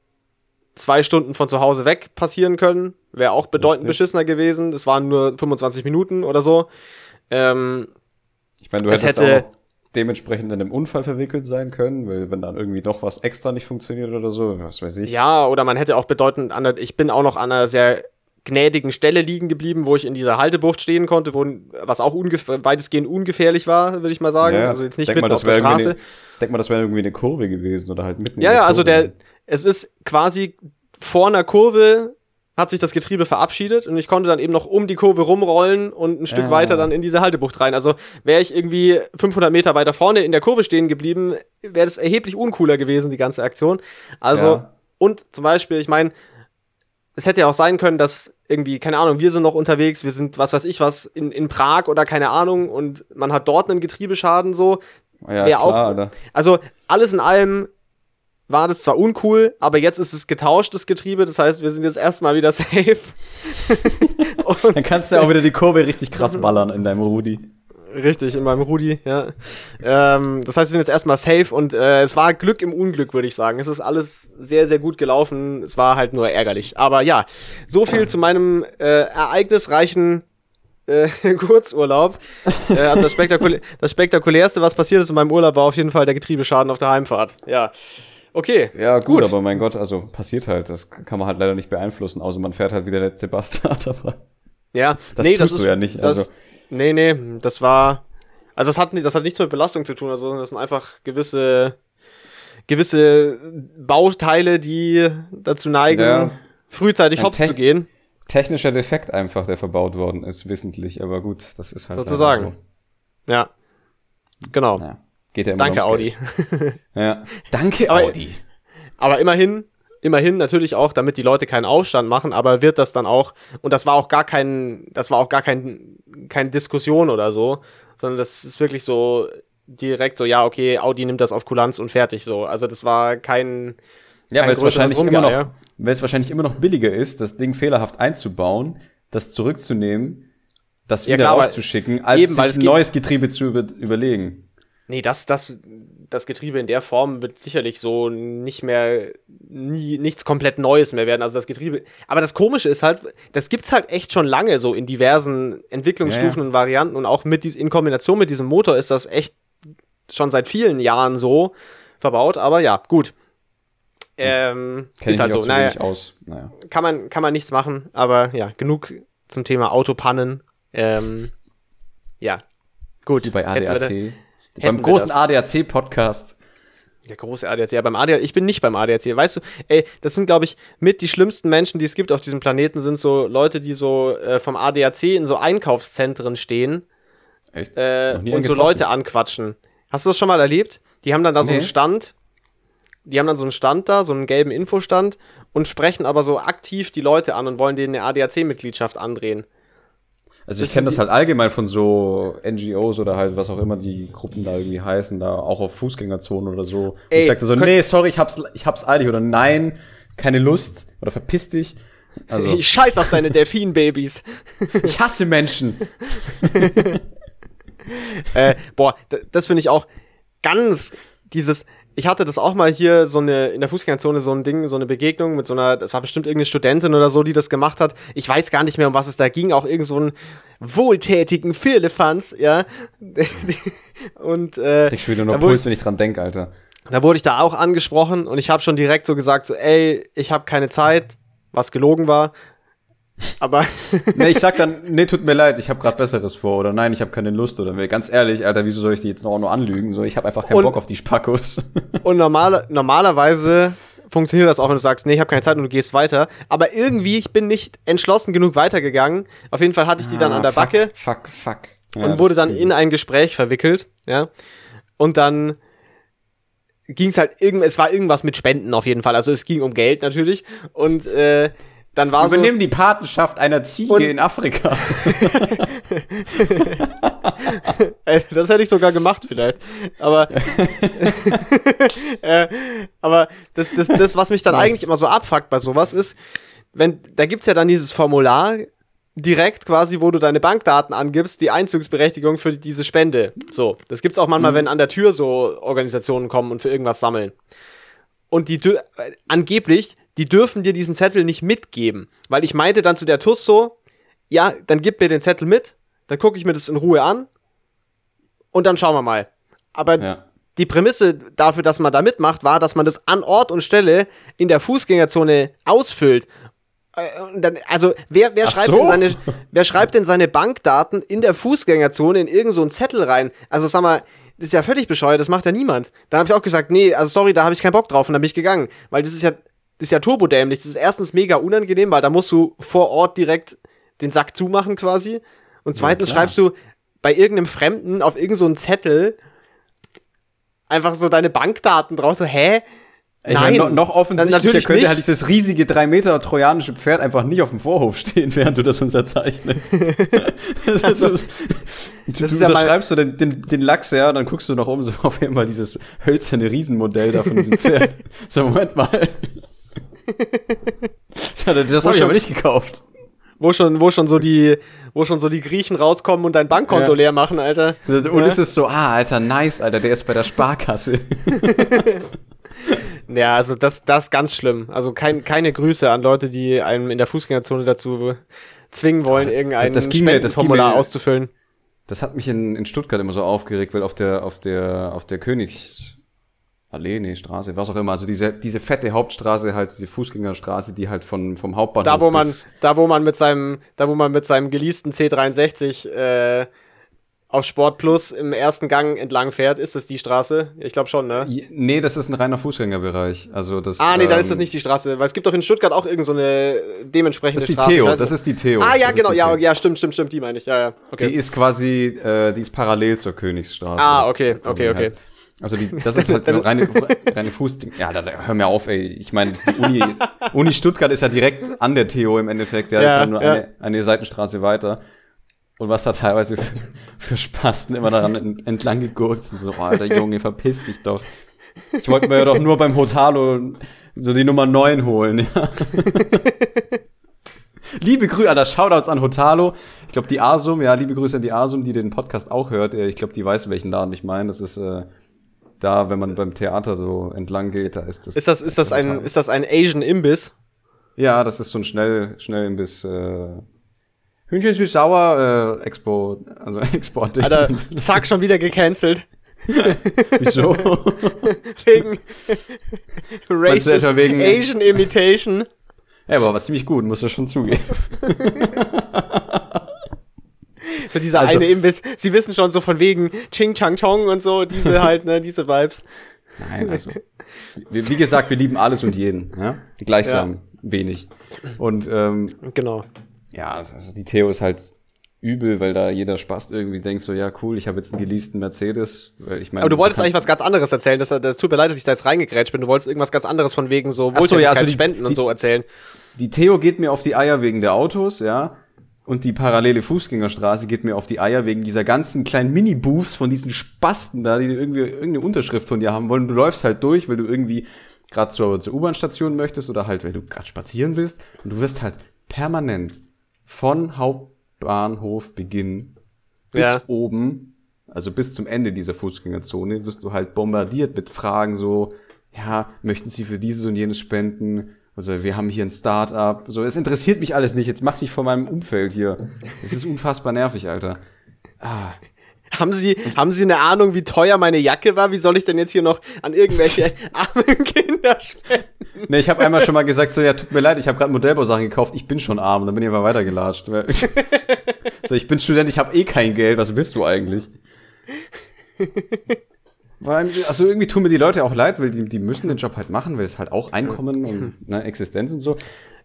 Speaker 1: zwei Stunden von zu Hause weg passieren können, wäre auch bedeutend Richtig. beschissener gewesen. Es waren nur 25 Minuten oder so. Ähm,
Speaker 2: ich meine, du hättest hätte, auch dementsprechend in einem Unfall verwickelt sein können, weil wenn dann irgendwie doch was extra nicht funktioniert oder so, was weiß ich.
Speaker 1: Ja, oder man hätte auch bedeutend an der, ich bin auch noch an einer sehr gnädigen Stelle liegen geblieben, wo ich in dieser Haltebucht stehen konnte, wo, was auch weitestgehend ungefährlich war, würde ich mal sagen. Ja, also jetzt nicht mitten mal, auf der Straße.
Speaker 2: Eine, denk mal, das wäre irgendwie eine Kurve gewesen oder halt mitten
Speaker 1: Ja, ja, also der, es ist quasi vor einer Kurve hat sich das Getriebe verabschiedet und ich konnte dann eben noch um die Kurve rumrollen und ein Stück
Speaker 2: Ja.
Speaker 1: weiter dann in diese Haltebucht rein. Also wäre ich irgendwie 500 Meter weiter vorne in der Kurve stehen geblieben, wäre das erheblich uncooler gewesen, die ganze Aktion. Also,
Speaker 2: Ja.
Speaker 1: und zum Beispiel, ich meine, es hätte ja auch sein können, dass irgendwie, keine Ahnung, wir sind noch unterwegs, wir sind, was weiß ich was, in, in Prag oder keine Ahnung und man hat dort einen Getriebeschaden so.
Speaker 2: Ja,
Speaker 1: Wär auch-. Also alles in allem war das zwar uncool, aber jetzt ist es getauscht, das Getriebe. Das heißt, wir sind jetzt erstmal wieder safe.
Speaker 2: Dann kannst du auch wieder die Kurve richtig krass ballern in deinem Rudi.
Speaker 1: Richtig, in meinem Rudi, ja. Ähm, das heißt, wir sind jetzt erstmal safe und äh, es war Glück im Unglück, würde ich sagen. Es ist alles sehr, sehr gut gelaufen. Es war halt nur ärgerlich. Aber ja, so viel zu meinem äh, ereignisreichen äh, Kurzurlaub. äh, also das, Spektakul das Spektakulärste, was passiert ist in meinem Urlaub, war auf jeden Fall der Getriebeschaden auf der Heimfahrt. Ja. Okay.
Speaker 2: Ja, gut,
Speaker 1: Gut.
Speaker 2: aber mein Gott, also passiert halt. Das kann man halt leider nicht beeinflussen, außer man fährt halt wie der letzte Bastard. Aber
Speaker 1: Ja,
Speaker 2: Das tust du ja nicht,
Speaker 1: Das,
Speaker 2: also.
Speaker 1: Nee, nee, das war. Also das hat, das hat nichts mit Belastung zu tun, also das sind einfach gewisse, gewisse Bauteile, die dazu neigen,
Speaker 2: Ja.
Speaker 1: frühzeitig
Speaker 2: Ein
Speaker 1: hops zu gehen.
Speaker 2: technischer Defekt einfach, der verbaut worden ist, wissentlich. Aber gut, das ist halt
Speaker 1: Sozusagen.
Speaker 2: leider
Speaker 1: Ja. Genau.
Speaker 2: So. Ja, geht ja immer
Speaker 1: Danke, Audi.
Speaker 2: Ja. Danke,
Speaker 1: Aber-
Speaker 2: Audi.
Speaker 1: Aber immerhin, immerhin natürlich auch, damit die Leute keinen Aufstand machen, aber wird das dann auch, und das war auch gar kein, das war auch gar kein, keine Diskussion oder so, sondern das ist wirklich so direkt so, ja, okay, Audi nimmt das auf Kulanz und fertig so. Also das war kein,
Speaker 2: Ja, weil es wahrscheinlich immer noch, weil es wahrscheinlich immer noch billiger ist, das Ding fehlerhaft einzubauen, das zurückzunehmen, das
Speaker 1: Ja,
Speaker 2: wieder
Speaker 1: klar, aber
Speaker 2: rauszuschicken, als
Speaker 1: eben,
Speaker 2: sich ein neues Getriebe zu über überlegen.
Speaker 1: Nee, das, das, das Getriebe in der Form wird sicherlich so nicht mehr, nie, nichts komplett Neues mehr werden. Also das Getriebe. Aber das Komische ist halt, das gibt's halt echt schon lange so in diversen Entwicklungsstufen
Speaker 2: Ja, ja.
Speaker 1: und Varianten und auch mit dies, in Kombination mit diesem Motor ist das echt schon seit vielen Jahren so verbaut. Aber ja, gut. Ähm,
Speaker 2: Kenn
Speaker 1: ist halt so. Naja.
Speaker 2: Naja.
Speaker 1: kann man, kann man nichts machen, aber ja, genug zum Thema Autopannen. Ähm, ja, gut.
Speaker 2: Wie bei ADAC.
Speaker 1: Wir
Speaker 2: Beim großen. ADAC-Podcast.
Speaker 1: Der große ADAC. Ja, beim ADAC, ich bin nicht beim ADAC. Weißt du, ey, das sind, glaube ich, mit die schlimmsten Menschen, die es gibt auf diesem Planeten, sind so Leute, die so äh, vom ADAC in so Einkaufszentren stehen
Speaker 2: Echt?
Speaker 1: äh, und so. Leute anquatschen. Hast du das schon mal erlebt? Die haben dann da so einen
Speaker 2: Nee.
Speaker 1: Stand. Die haben dann so einen Stand da, so einen gelben Infostand und sprechen aber so aktiv die Leute an und wollen denen eine ADAC-Mitgliedschaft andrehen.
Speaker 2: Also ich kenne das halt allgemein von so NGOs oder halt was auch immer die Gruppen da irgendwie heißen, da auch auf Fußgängerzonen oder so. Und
Speaker 1: Ey,
Speaker 2: ich sagte so, nee, sorry, ich hab's, ich hab's eilig oder nein, keine Lust oder verpiss dich. Also
Speaker 1: Ich scheiß auf deine Delfin-Babys.
Speaker 2: ich hasse Menschen.
Speaker 1: Äh, boah, das finde ich auch ganz dieses. Ich hatte das auch mal hier so eine in der Fußgängerzone so ein Ding, so eine Begegnung mit so einer, das war bestimmt irgendeine Studentin oder so, die das gemacht hat. Ich weiß gar nicht mehr, um was es da ging, auch irgend so einen wohltätigen Firlefanz, ja. Und äh,
Speaker 2: schon wieder nur
Speaker 1: da wurde,
Speaker 2: Puls, wenn ich dran denke, Alter.
Speaker 1: da wurde ich da auch angesprochen und ich habe schon direkt so gesagt, so, ey, ich habe keine Zeit, was gelogen war. Aber
Speaker 2: Nee, ich sag dann, nee, tut mir leid, ich habe gerade Besseres vor oder nein, ich habe keine Lust oder nee, ganz ehrlich, Alter, wieso soll ich die jetzt noch, noch anlügen? So, ich habe einfach keinen
Speaker 1: Und-
Speaker 2: Bock auf die Spackos.
Speaker 1: Und normale, normalerweise funktioniert das auch, wenn du sagst, nee, ich habe keine Zeit und du gehst weiter. Aber irgendwie, ich bin nicht entschlossen genug weitergegangen. Auf jeden Fall hatte ich die dann an der
Speaker 2: Ah, fuck,
Speaker 1: Backe
Speaker 2: Fuck, fuck. Ja,
Speaker 1: und wurde dann in ein Gespräch verwickelt, ja. Und dann ging es halt irgend, es war irgendwas mit Spenden auf jeden Fall. Also es ging um Geld natürlich. Und äh, dann war so.
Speaker 2: Übernimm die Patenschaft einer Ziege in Afrika.
Speaker 1: Das hätte ich sogar gemacht vielleicht. Aber, äh, aber das, das, das, was mich dann
Speaker 2: Was?
Speaker 1: eigentlich immer so abfuckt bei sowas ist, wenn, da gibt's ja dann dieses Formular direkt quasi, wo du deine Bankdaten angibst, die Einzugsberechtigung für diese Spende. So, das gibt's auch manchmal, wenn an der Tür so Organisationen kommen und für irgendwas sammeln. Und die äh, angeblich, die dürfen dir diesen Zettel nicht mitgeben. Weil ich meinte dann zu der TUS so, ja, dann gib mir den Zettel mit, dann gucke ich mir das in Ruhe an und dann schauen wir mal. Aber
Speaker 2: ja.
Speaker 1: die Prämisse dafür, dass man da mitmacht, war, dass man das an Ort und Stelle in der Fußgängerzone ausfüllt. Äh, dann, also, wer, wer, schreibt
Speaker 2: so.
Speaker 1: denn seine, wer schreibt denn seine Bankdaten in der Fußgängerzone in irgendeinen so einen Zettel rein? Also, sag mal, das ist ja völlig bescheuert, das macht ja niemand. Dann habe ich auch gesagt, nee, also sorry, da habe ich keinen Bock drauf und dann bin ich gegangen. Weil das ist ja, das ist ja turbodämlich. Das ist erstens mega unangenehm, weil da musst du vor Ort direkt den Sack zumachen quasi. Und zweitens
Speaker 2: Ja,
Speaker 1: schreibst du bei irgendeinem Fremden auf irgendeinen so Zettel einfach so deine Bankdaten drauf, so, hä?
Speaker 2: Ich
Speaker 1: Nein,
Speaker 2: meine, no, noch offensichtlicher könnte
Speaker 1: nicht.
Speaker 2: halt dieses riesige drei Meter trojanische Pferd einfach nicht auf dem Vorhof stehen, während du das unterzeichnest. das
Speaker 1: Also,
Speaker 2: ist, du
Speaker 1: das
Speaker 2: du
Speaker 1: ist ja mal-
Speaker 2: unterschreibst so den, den, den Lachs, ja, und dann guckst du noch um, so auf einmal dieses hölzerne Riesenmodell da von diesem Pferd. so, Moment mal. Das habe ich aber nicht gekauft.
Speaker 1: Wo schon, wo schon so die, wo schon so die Griechen rauskommen und dein Bankkonto
Speaker 2: Ja.
Speaker 1: leer machen, Alter.
Speaker 2: Und
Speaker 1: Ja.
Speaker 2: es ist so, ah, Alter, nice, Alter, der ist bei der Sparkasse.
Speaker 1: Ja, also das, das ist ganz schlimm. Also kein, keine Grüße an Leute, die einem in der Fußgängerzone dazu zwingen wollen, irgendein
Speaker 2: das das
Speaker 1: Spendenformular auszufüllen.
Speaker 2: Das hat mich in, in Stuttgart immer so aufgeregt, weil auf der, auf der, auf der Königsallee, nee, Straße, was auch immer, also diese, diese fette Hauptstraße, halt diese Fußgängerstraße, die halt von, vom Hauptbahnhof
Speaker 1: Da, wo man, da, wo man mit seinem, da, wo man mit seinem geleasten C63 äh, auf Sport Plus im ersten Gang entlang fährt, ist das die Straße? Ich glaube schon, ne?
Speaker 2: Nee, das ist ein reiner Fußgängerbereich. Also das,
Speaker 1: Ah, nee, dann
Speaker 2: ähm,
Speaker 1: ist das nicht die Straße, weil es gibt doch in Stuttgart auch irgend so eine dementsprechende
Speaker 2: Das ist die
Speaker 1: Straße.
Speaker 2: Theo, das
Speaker 1: nicht.
Speaker 2: ist die Theo.
Speaker 1: Ah, ja,
Speaker 2: Das
Speaker 1: genau, ja, ja, stimmt, stimmt, stimmt, die meine ich, ja, ja, okay.
Speaker 2: Die ist quasi, äh, die ist parallel zur Königsstraße.
Speaker 1: Ah, okay,
Speaker 2: So
Speaker 1: okay, okay.
Speaker 2: heißt. Also die, das ist halt eine reine, reine Fußding. Ja, da, da, hör mir auf, ey. Ich meine, die Uni, Uni Stuttgart ist ja direkt an der Theo im Endeffekt. Ja,
Speaker 1: Ja,
Speaker 2: ist ja nur
Speaker 1: ja.
Speaker 2: Eine, eine Seitenstraße weiter. Und was da teilweise für, für Spasten immer daran en- entlang gegurkt sind. So, oh, Alter Junge, verpiss dich doch. Ich wollte mir ja doch nur beim Hotalo so die Nummer 9 holen, ja. Liebe Grüße, Alter, Shoutouts an Hotalo. Ich glaube, die Asum, ja, liebe Grüße an die Asum, die den Podcast auch hört. Ich glaube, die weiß, welchen Laden ich meine. Das ist äh, da, wenn man beim Theater so entlang geht, da ist das.
Speaker 1: Ist das, ist das ein, ist das ein Asian Imbiss?
Speaker 2: Ja, das ist so ein schnell, schnell bisschen äh, Hühnchen süß sauer äh, Expo, also Export.
Speaker 1: Alter, zack, schon wieder gecancelt.
Speaker 2: Wieso?
Speaker 1: Wegen Racist
Speaker 2: etwa wegen-
Speaker 1: Asian Imitation.
Speaker 2: ja, aber war ziemlich gut, muss ich schon zugeben.
Speaker 1: So dieser
Speaker 2: Also-
Speaker 1: eine Imbiss. Sie wissen schon so von wegen Ching Chang Chong und so, diese halt, ne, diese Vibes.
Speaker 2: Nein, also. Wie, wie gesagt, wir lieben alles und jeden, ja? Gleichsam wenig. Und ähm,
Speaker 1: Genau.
Speaker 2: ja, also also die Theo ist halt übel, weil da jeder Spaß irgendwie denkt, so, ja, cool, ich habe jetzt einen geleasten Mercedes. Weil ich meine,
Speaker 1: Aber du wolltest
Speaker 2: kannst-
Speaker 1: eigentlich was ganz anderes erzählen. Das, das tut mir leid, dass ich da jetzt reingegrätscht bin. Du wolltest irgendwas ganz anderes von wegen so
Speaker 2: Ach so, ja, also die-
Speaker 1: Spenden und
Speaker 2: die-
Speaker 1: so erzählen.
Speaker 2: Die Theo geht mir auf die Eier wegen der Autos, ja. Und die parallele Fußgängerstraße geht mir auf die Eier wegen dieser ganzen kleinen Mini-Booths von diesen Spasten da, die irgendwie irgendeine Unterschrift von dir haben wollen. Du läufst halt durch, weil du irgendwie gerade zur, zur U-Bahn-Station möchtest oder halt, weil du gerade spazieren willst. Und du wirst halt permanent von Hauptbahnhof Beginn bis
Speaker 1: Ja.
Speaker 2: oben, also bis zum Ende dieser Fußgängerzone, wirst du halt bombardiert mit Fragen so, ja, möchten Sie für dieses und jenes spenden? Also wir haben hier ein Start-up. So, es interessiert mich alles nicht. Jetzt mach dich von meinem Umfeld hier. Es ist unfassbar nervig, Alter. Ah,
Speaker 1: Haben Sie, haben Sie eine Ahnung, wie teuer meine Jacke war? Wie soll ich denn jetzt hier noch an irgendwelche armen Kinder spenden?
Speaker 2: Ne, ich habe einmal schon mal gesagt, so, ja, tut mir leid, ich habe gerade Modellbausachen gekauft, ich bin schon arm. Und dann bin ich aber weitergelatscht. so, ich bin Student, ich habe eh kein Geld, was willst du eigentlich? Weil, also irgendwie tun mir die Leute auch leid, weil die, die müssen den Job halt machen, weil es halt auch Einkommen und ne, Existenz und so.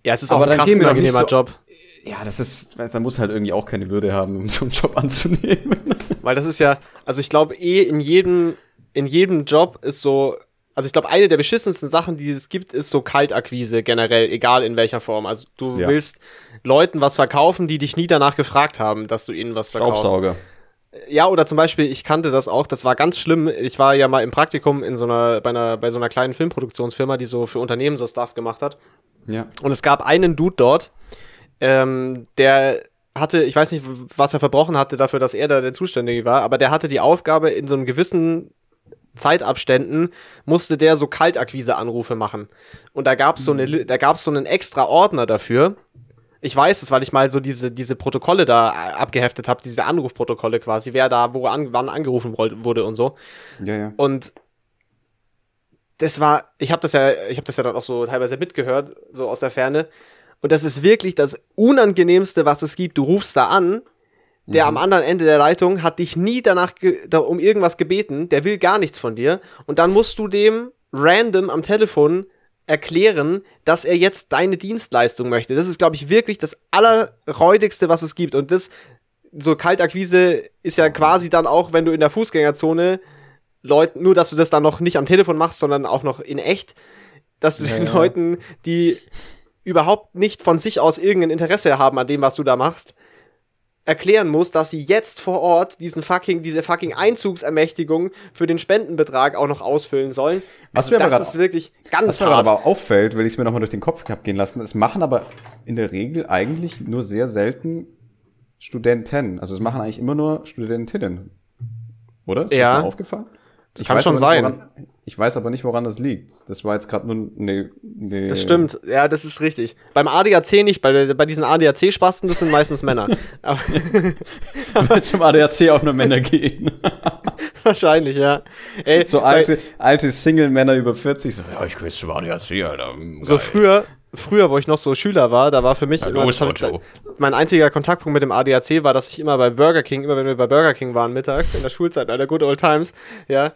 Speaker 1: Ja, es ist auch
Speaker 2: Aber
Speaker 1: ein
Speaker 2: dann
Speaker 1: krass unangenehmer
Speaker 2: so-
Speaker 1: Job.
Speaker 2: Ja, das ist, da muss halt irgendwie auch keine Würde haben, um so einen Job anzunehmen.
Speaker 1: Weil das ist ja, also ich glaube eh in jedem, in jedem Job ist so, also ich glaube eine der beschissensten Sachen, die es gibt, ist so Kaltakquise generell, egal in welcher Form. Also du
Speaker 2: Ja.
Speaker 1: willst Leuten was verkaufen, die dich nie danach gefragt haben, dass du ihnen was verkaufst.
Speaker 2: Staubsauger.
Speaker 1: Ja, oder zum Beispiel, ich kannte das auch, das war ganz schlimm. Ich war ja mal im Praktikum in so einer, bei einer, bei so einer kleinen Filmproduktionsfirma, die so für Unternehmen so Stuff gemacht hat.
Speaker 2: Ja.
Speaker 1: Und es gab einen Dude dort, ähm, der hatte, ich weiß nicht, was er verbrochen hatte dafür, dass er da der Zuständige war, aber der hatte die Aufgabe, in so einem gewissen Zeitabständen musste der so Kaltakquise-Anrufe machen. Und da gab's so eine, da gab's so einen extra Ordner dafür. Ich weiß es, weil ich mal so diese, diese Protokolle da äh, abgeheftet habe, diese Anrufprotokolle quasi, wer da wo an, wann angerufen wurde und so.
Speaker 2: Ja, ja.
Speaker 1: Und das war, ich habe das ja, ich habe das ja dann auch so teilweise mitgehört, so aus der Ferne. Und das ist wirklich das Unangenehmste, was es gibt. Du rufst da an, der am anderen Ende der Leitung hat dich nie danach da um irgendwas gebeten, der will gar nichts von dir. Und dann musst du dem random am Telefon erklären, dass er jetzt deine Dienstleistung möchte. Das ist, glaube ich, wirklich das Allerräudigste, was es gibt. Und das, so Kaltakquise ist ja quasi dann auch, wenn du in der Fußgängerzone Leuten, nur dass du das dann noch nicht am Telefon machst, sondern auch noch in echt, dass du ja, den ja. Leuten, die überhaupt nicht von sich aus irgendein Interesse haben an dem, was du da machst, erklären muss, dass sie jetzt vor Ort diesen fucking, diese fucking Einzugsermächtigung für den Spendenbetrag auch noch ausfüllen sollen.
Speaker 2: Was also mir
Speaker 1: das
Speaker 2: aber
Speaker 1: ist wirklich ganz
Speaker 2: was hart. mir aber auffällt, will ich es mir nochmal durch den Kopf gehen lassen, es machen aber in der Regel eigentlich nur sehr selten Studenten. Also es machen eigentlich immer nur Studentinnen. Oder? Ist
Speaker 1: ja.
Speaker 2: das mal aufgefallen?
Speaker 1: Das ich kann schon sein.
Speaker 2: Woran, ich weiß aber nicht, woran das liegt. Das war jetzt gerade nur ne, ne.
Speaker 1: Das stimmt, ja, das ist richtig. Beim ADAC nicht, bei, bei diesen ADAC-Spasten, das sind meistens Männer.
Speaker 2: aber, Weil zum ADAC auch nur Männer gehen.
Speaker 1: Wahrscheinlich, ja.
Speaker 2: Ey, so alte, alte Single-Männer über 40, so, ja, ich gehe zum ADAC, Alter. Geil.
Speaker 1: So früher, früher, wo ich noch so Schüler war, da war für mich ja, immer, ich, mein einziger Kontaktpunkt mit dem ADAC war, dass ich immer bei Burger King, immer wenn wir bei Burger King waren mittags in der Schulzeit, Alter, good old times, ja,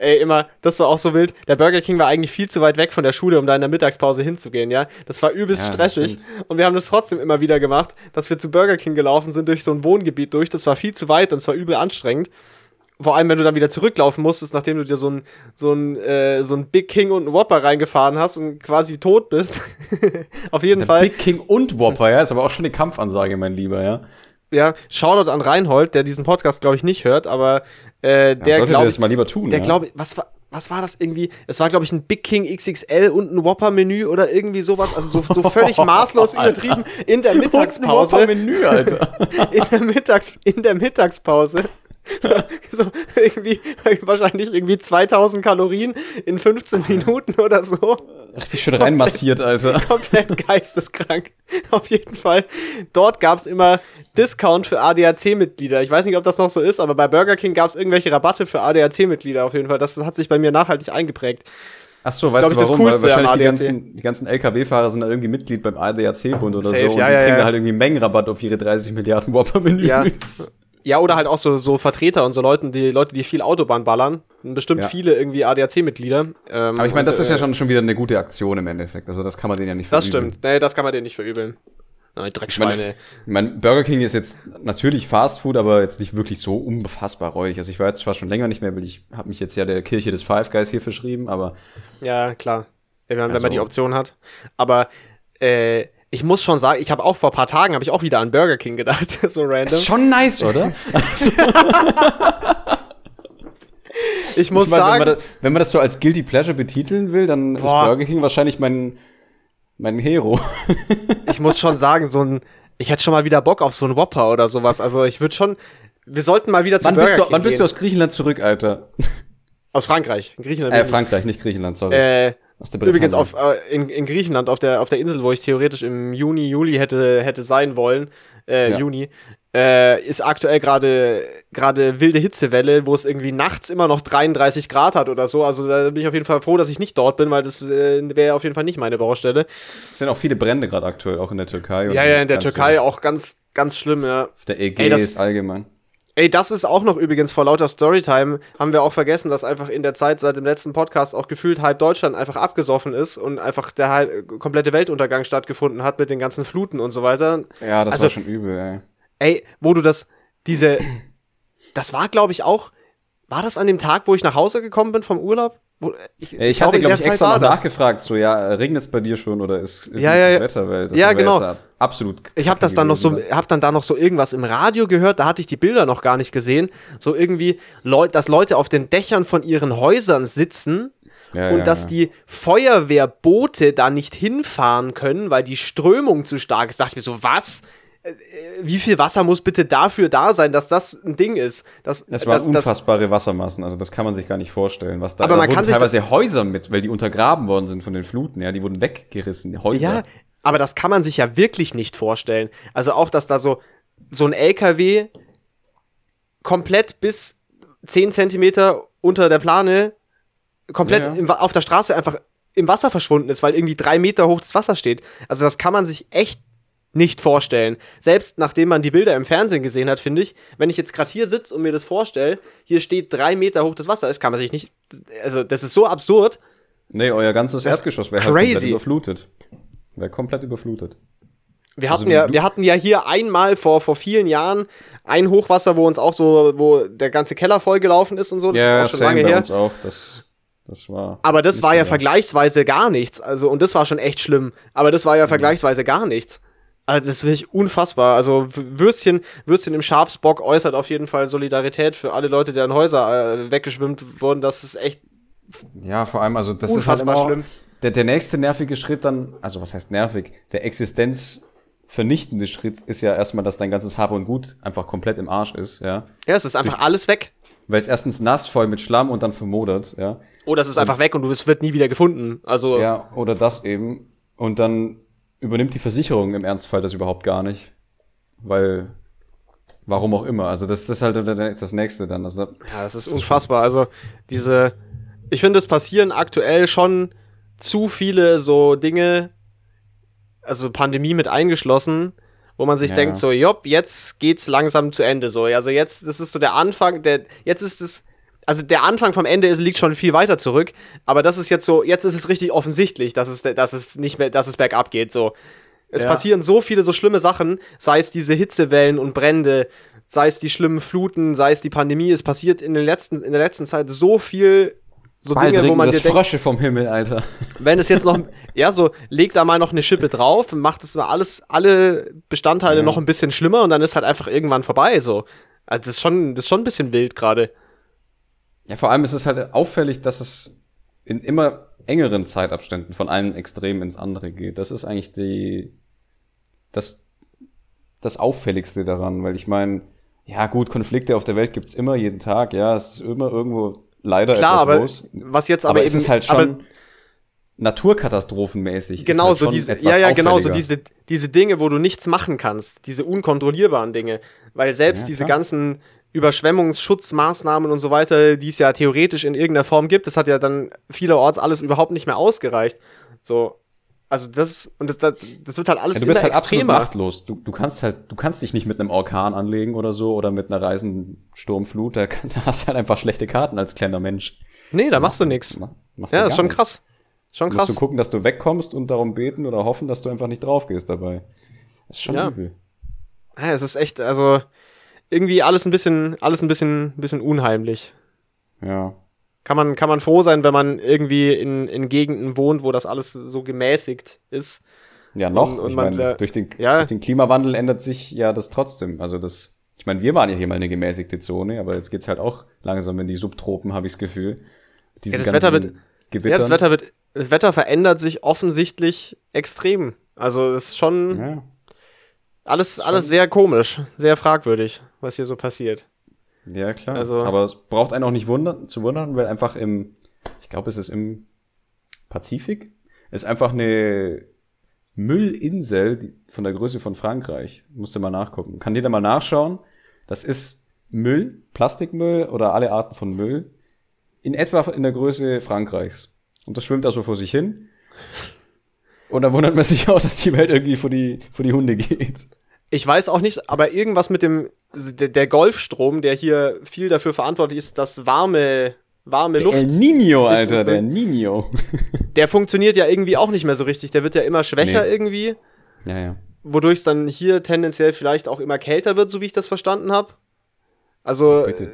Speaker 1: ey, immer, das war auch so wild. Der Burger King war eigentlich viel zu weit weg von der Schule, um da in der Mittagspause hinzugehen, ja. Das war übelst ja, stressig. Und wir haben das trotzdem immer wieder gemacht, dass wir zu Burger King gelaufen sind durch so ein Wohngebiet durch. Das war viel zu weit und es war übel anstrengend. Vor allem, wenn du dann wieder zurücklaufen musstest, nachdem du dir so ein, so ein, äh, so ein Big King und ein Whopper reingefahren hast und quasi tot bist. Auf jeden
Speaker 2: der
Speaker 1: Fall.
Speaker 2: Big King und Whopper, ja, ist aber auch schon eine Kampfansage, mein Lieber, ja
Speaker 1: ja, Shoutout an Reinhold, der diesen Podcast, glaube ich, nicht hört, aber äh, der
Speaker 2: ja,
Speaker 1: glaube
Speaker 2: das mal lieber tun.
Speaker 1: Der ja. glaube was war was war das irgendwie? Es war, glaube ich, ein Big King XXL und ein Whopper-Menü oder irgendwie sowas. Also so, so völlig maßlos übertrieben in der Mittagspause.
Speaker 2: Whopper-Menü, Alter.
Speaker 1: in, der Mittags in der Mittagspause so irgendwie, wahrscheinlich irgendwie 2000 Kalorien in 15 Minuten oder so.
Speaker 2: Richtig schön reinmassiert, Alter.
Speaker 1: Komplett geisteskrank. Auf jeden Fall. Dort gab es immer Discount für ADAC-Mitglieder. Ich weiß nicht, ob das noch so ist, aber bei Burger King gab es irgendwelche Rabatte für ADAC-Mitglieder auf jeden Fall. Das hat sich bei mir nachhaltig eingeprägt.
Speaker 2: Ach so, weißt du warum? Weil wahrscheinlich die ganzen, die ganzen LKW-Fahrer sind da irgendwie Mitglied beim ADAC-Bund oder Safe, so
Speaker 1: ja,
Speaker 2: und die
Speaker 1: ja,
Speaker 2: kriegen
Speaker 1: ja.
Speaker 2: da halt irgendwie Mengenrabatt auf ihre 30 Milliarden Whopper-Menüs.
Speaker 1: Ja. Oder halt auch so, so Vertreter und so Leute, die Leute, die viel Autobahn ballern. Bestimmt ja. viele irgendwie ADAC-Mitglieder.
Speaker 2: Ähm, Aber ich meine, das und, ist ja äh, schon, schon wieder eine gute Aktion im Endeffekt. Also das kann man denen ja nicht
Speaker 1: verübeln. Das stimmt. Nee, das kann man denen nicht verübeln. Nein, Dreckschweine.
Speaker 2: Ich meine, Burger King ist jetzt natürlich Fast Food, aber jetzt nicht wirklich so unbefassbar räudig. Also ich war jetzt zwar schon länger nicht mehr, weil ich habe mich jetzt ja der Kirche des Five Guys hier verschrieben, aber.
Speaker 1: Ja, klar. Wenn man, also, wenn man die Option hat. Aber äh, ich muss schon sagen, ich habe auch vor ein paar Tagen habe ich auch wieder an Burger King gedacht, so random.
Speaker 2: Ist schon nice, oder?
Speaker 1: ich muss ich mein, sagen,
Speaker 2: wenn man, das, wenn man, das, so als guilty pleasure betiteln will, dann boah. ist Burger King wahrscheinlich mein mein Hero.
Speaker 1: ich muss schon sagen, so ein ich hätte schon mal wieder Bock auf so einen Whopper oder sowas. Also ich würde schon wir sollten mal wieder zu
Speaker 2: wann
Speaker 1: Burger
Speaker 2: bist du,
Speaker 1: King
Speaker 2: Wann bist du aus Griechenland zurück, Alter?
Speaker 1: Aus Frankreich.
Speaker 2: Griechenland. Äh, Frankreich, nicht Griechenland, sorry.
Speaker 1: Äh, Übrigens auf, äh, in, in Griechenland, auf der, auf der Insel, wo ich theoretisch im Juni, Juli hätte, hätte sein wollen, äh, ja. Juni, äh, ist aktuell gerade gerade wilde Hitzewelle, wo es irgendwie nachts immer noch 33 Grad hat oder so. Also da bin ich auf jeden Fall froh, dass ich nicht dort bin, weil das äh, wäre auf jeden Fall nicht meine Baustelle.
Speaker 2: Es sind auch viele Brände gerade aktuell, auch in der Türkei.
Speaker 1: Ja, ja, in der Türkei auch ganz, ganz schlimm, ja.
Speaker 2: Auf der Ägäis allgemein.
Speaker 1: Ey, das ist auch noch übrigens vor lauter Storytime, haben wir auch vergessen, dass einfach in der Zeit seit dem letzten Podcast auch gefühlt halb Deutschland einfach abgesoffen ist und einfach der halb, komplette Weltuntergang stattgefunden hat mit den ganzen Fluten und so weiter.
Speaker 2: Ja, das also, war schon übel, ey.
Speaker 1: Ey, wo du das, diese, das war glaube ich auch, war das an dem Tag, wo ich nach Hause gekommen bin vom Urlaub?
Speaker 2: Ich, ich, ich hatte, glaube ich, extra noch nachgefragt, so, ja, regnet es bei dir schon oder ist, ist
Speaker 1: ja, ja,
Speaker 2: das Wetter? Weil das
Speaker 1: ja, genau.
Speaker 2: Absolut.
Speaker 1: Ich habe das dann noch so, hab dann da noch so irgendwas im Radio gehört, da hatte ich die Bilder noch gar nicht gesehen. So irgendwie, Leut, dass Leute auf den Dächern von ihren Häusern sitzen ja, und ja, dass ja. die Feuerwehrboote da nicht hinfahren können, weil die Strömung zu stark ist. Da dachte ich mir so, was? Äh, wie viel Wasser muss bitte dafür da sein, dass das ein Ding ist? Das,
Speaker 2: es waren das, unfassbare das, Wassermassen, also das kann man sich gar nicht vorstellen. Was da,
Speaker 1: aber
Speaker 2: da
Speaker 1: man kann
Speaker 2: teilweise Häuser mit, weil die untergraben worden sind von den Fluten, ja, die wurden weggerissen, Häuser.
Speaker 1: Ja, aber das kann man sich ja wirklich nicht vorstellen. Also auch, dass da so, so ein LKW komplett bis 10 Zentimeter unter der Plane komplett ja, ja. Im, auf der Straße einfach im Wasser verschwunden ist, weil irgendwie drei Meter hoch das Wasser steht. Also das kann man sich echt nicht vorstellen. Selbst nachdem man die Bilder im Fernsehen gesehen hat, finde ich, wenn ich jetzt gerade hier sitze und mir das vorstelle, hier steht drei Meter hoch das Wasser ist, kann man sich nicht. Also, das ist so absurd.
Speaker 2: Nee, euer ganzes
Speaker 1: Das
Speaker 2: Erdgeschoss wäre halt komplett überflutet. Wäre komplett überflutet.
Speaker 1: Wir
Speaker 2: Also
Speaker 1: hatten,
Speaker 2: du-
Speaker 1: ja, wir hatten ja hier einmal vor, vor vielen Jahren ein Hochwasser, wo uns auch so, wo der ganze Keller vollgelaufen ist und so. Das ist auch schon lange her.
Speaker 2: uns auch. Das, das war.
Speaker 1: Aber das war ja
Speaker 2: geil.
Speaker 1: vergleichsweise gar nichts. Also, und das war schon echt schlimm. Aber das war
Speaker 2: Mhm.
Speaker 1: ja vergleichsweise gar nichts. Also, das finde ich unfassbar. Also, Würstchen, Würstchen im Schafsbock äußert auf jeden Fall Solidarität für alle Leute, deren Häuser äh, weggeschwimmt wurden. Das ist echt
Speaker 2: Ja, vor allem, also das ist halt immer
Speaker 1: schlimm.
Speaker 2: Der, der nächste nervige Schritt dann, also was heißt nervig? Der existenzvernichtende Schritt ist ja erstmal, dass dein ganzes Hab und Gut einfach komplett im Arsch ist, ja.
Speaker 1: Ja, es ist einfach alles weg.
Speaker 2: Weil es erstens nass, voll mit Schlamm und dann vermodert, ja.
Speaker 1: Oder es ist einfach weg und du- es wird nie wieder gefunden. Also,
Speaker 2: Ja, oder das eben. Und dann übernimmt die Versicherung im Ernstfall das überhaupt gar nicht. Weil, warum auch immer. Also das, das ist halt das nächste dann. Also,
Speaker 1: Ja, das ist unfassbar. Also diese, ich finde, es passieren aktuell schon zu viele so Dinge, also Pandemie mit eingeschlossen, wo man sich
Speaker 2: Ja.
Speaker 1: denkt so, jopp, jetzt geht's langsam zu Ende. So, also jetzt, das ist so der Anfang, der, jetzt ist es, also der Anfang vom Ende ist, liegt schon viel weiter zurück, aber das ist jetzt so, jetzt ist es richtig offensichtlich, dass es, dass es nicht mehr, dass es bergab geht. So, es
Speaker 2: Ja.
Speaker 1: passieren so viele so schlimme Sachen, sei es diese Hitzewellen und Brände, sei es die schlimmen Fluten, sei es die Pandemie. Es passiert in, den letzten, in der letzten Zeit so viel, so
Speaker 2: bald
Speaker 1: Dinge, wo man
Speaker 2: das
Speaker 1: dir denkt,
Speaker 2: Frösche vom Himmel, Alter.
Speaker 1: wenn es jetzt noch, ja, so, leg da mal noch eine Schippe drauf, macht es mal alles, alle Bestandteile
Speaker 2: Ja.
Speaker 1: noch ein bisschen schlimmer und dann ist halt einfach irgendwann vorbei, so. Also, das ist schon, das ist schon ein bisschen wild gerade.
Speaker 2: Ja, vor allem ist es halt auffällig, dass es in immer engeren Zeitabständen von einem Extrem ins andere geht. Das ist eigentlich die, das, das Auffälligste daran, weil ich meine, ja gut, Konflikte auf der Welt gibt's immer, jeden Tag, ja, es ist immer irgendwo leider
Speaker 1: Klar,
Speaker 2: etwas
Speaker 1: aber
Speaker 2: los.
Speaker 1: was jetzt
Speaker 2: Aber,
Speaker 1: aber,
Speaker 2: es
Speaker 1: eben,
Speaker 2: ist halt schon naturkatastrophenmäßig.
Speaker 1: genau
Speaker 2: halt
Speaker 1: so diese, ja, ja, genau so diese, diese Dinge, wo du nichts machen kannst, diese unkontrollierbaren Dinge, weil selbst
Speaker 2: Ja,
Speaker 1: diese ganzen Überschwemmungsschutzmaßnahmen und so weiter, die es ja theoretisch in irgendeiner Form gibt, das hat ja dann vielerorts alles überhaupt nicht mehr ausgereicht. So, also das und das, das, wird halt alles
Speaker 2: Ja, du bist halt absolut
Speaker 1: extremer.
Speaker 2: machtlos. Du, du kannst halt, du kannst dich nicht mit einem Orkan anlegen oder so oder mit einer reisenden Sturmflut. Da, kann- da hast du halt einfach schlechte Karten als kleiner Mensch.
Speaker 1: Nee, da machst du nichts.
Speaker 2: Machst
Speaker 1: Ja, das ist schon
Speaker 2: nichts.
Speaker 1: krass. Schon
Speaker 2: Du musst
Speaker 1: krass.
Speaker 2: du gucken, dass du wegkommst und darum beten oder hoffen, dass du einfach nicht drauf gehst dabei. Das ist schon
Speaker 1: Ja.
Speaker 2: übel.
Speaker 1: Ja, es ist echt, also irgendwie alles ein bisschen, alles ein bisschen, bisschen unheimlich.
Speaker 2: Ja.
Speaker 1: Kann man, kann man froh sein, wenn man irgendwie in, in Gegenden wohnt, wo das alles so gemäßigt ist.
Speaker 2: Ja, noch.
Speaker 1: Und- und
Speaker 2: ich meine,
Speaker 1: da-
Speaker 2: durch, den,
Speaker 1: ja.
Speaker 2: durch den Klimawandel ändert sich ja das trotzdem. Also das, ich meine, wir waren ja hier mal eine gemäßigte Zone, aber jetzt geht's halt auch langsam in die Subtropen, habe ich das Gefühl. Diese
Speaker 1: Ja, das Wetter wird-
Speaker 2: Gewittern.
Speaker 1: Ja, das Wetter wird, das Wetter verändert sich offensichtlich extrem. Also es ist schon
Speaker 2: Ja.
Speaker 1: alles, alles sehr komisch, sehr fragwürdig, was hier so passiert.
Speaker 2: Ja, klar.
Speaker 1: Also-
Speaker 2: Aber es braucht einen auch nicht wundern, zu wundern, weil einfach im, ich glaube, es ist im Pazifik, ist einfach eine Müllinsel von der Größe von Frankreich. Musste mal nachgucken. Kann jeder mal nachschauen. Das ist Müll, Plastikmüll oder alle Arten von Müll in etwa in der Größe Frankreichs. Und das schwimmt da so vor sich hin. Und da wundert man sich auch, dass die Welt irgendwie vor die, vor die Hunde geht.
Speaker 1: Ich weiß auch nicht, aber irgendwas mit dem, der, der Golfstrom, der hier viel dafür verantwortlich ist, dass warme, warme Luft.
Speaker 2: El Nino, Alter, der Nino.
Speaker 1: Der funktioniert ja irgendwie auch nicht mehr so richtig. Der wird ja immer schwächer
Speaker 2: Nee.
Speaker 1: irgendwie,
Speaker 2: ja, ja.
Speaker 1: wodurch es dann hier tendenziell vielleicht auch immer kälter wird, so wie ich das verstanden habe. Also,
Speaker 2: Bitte.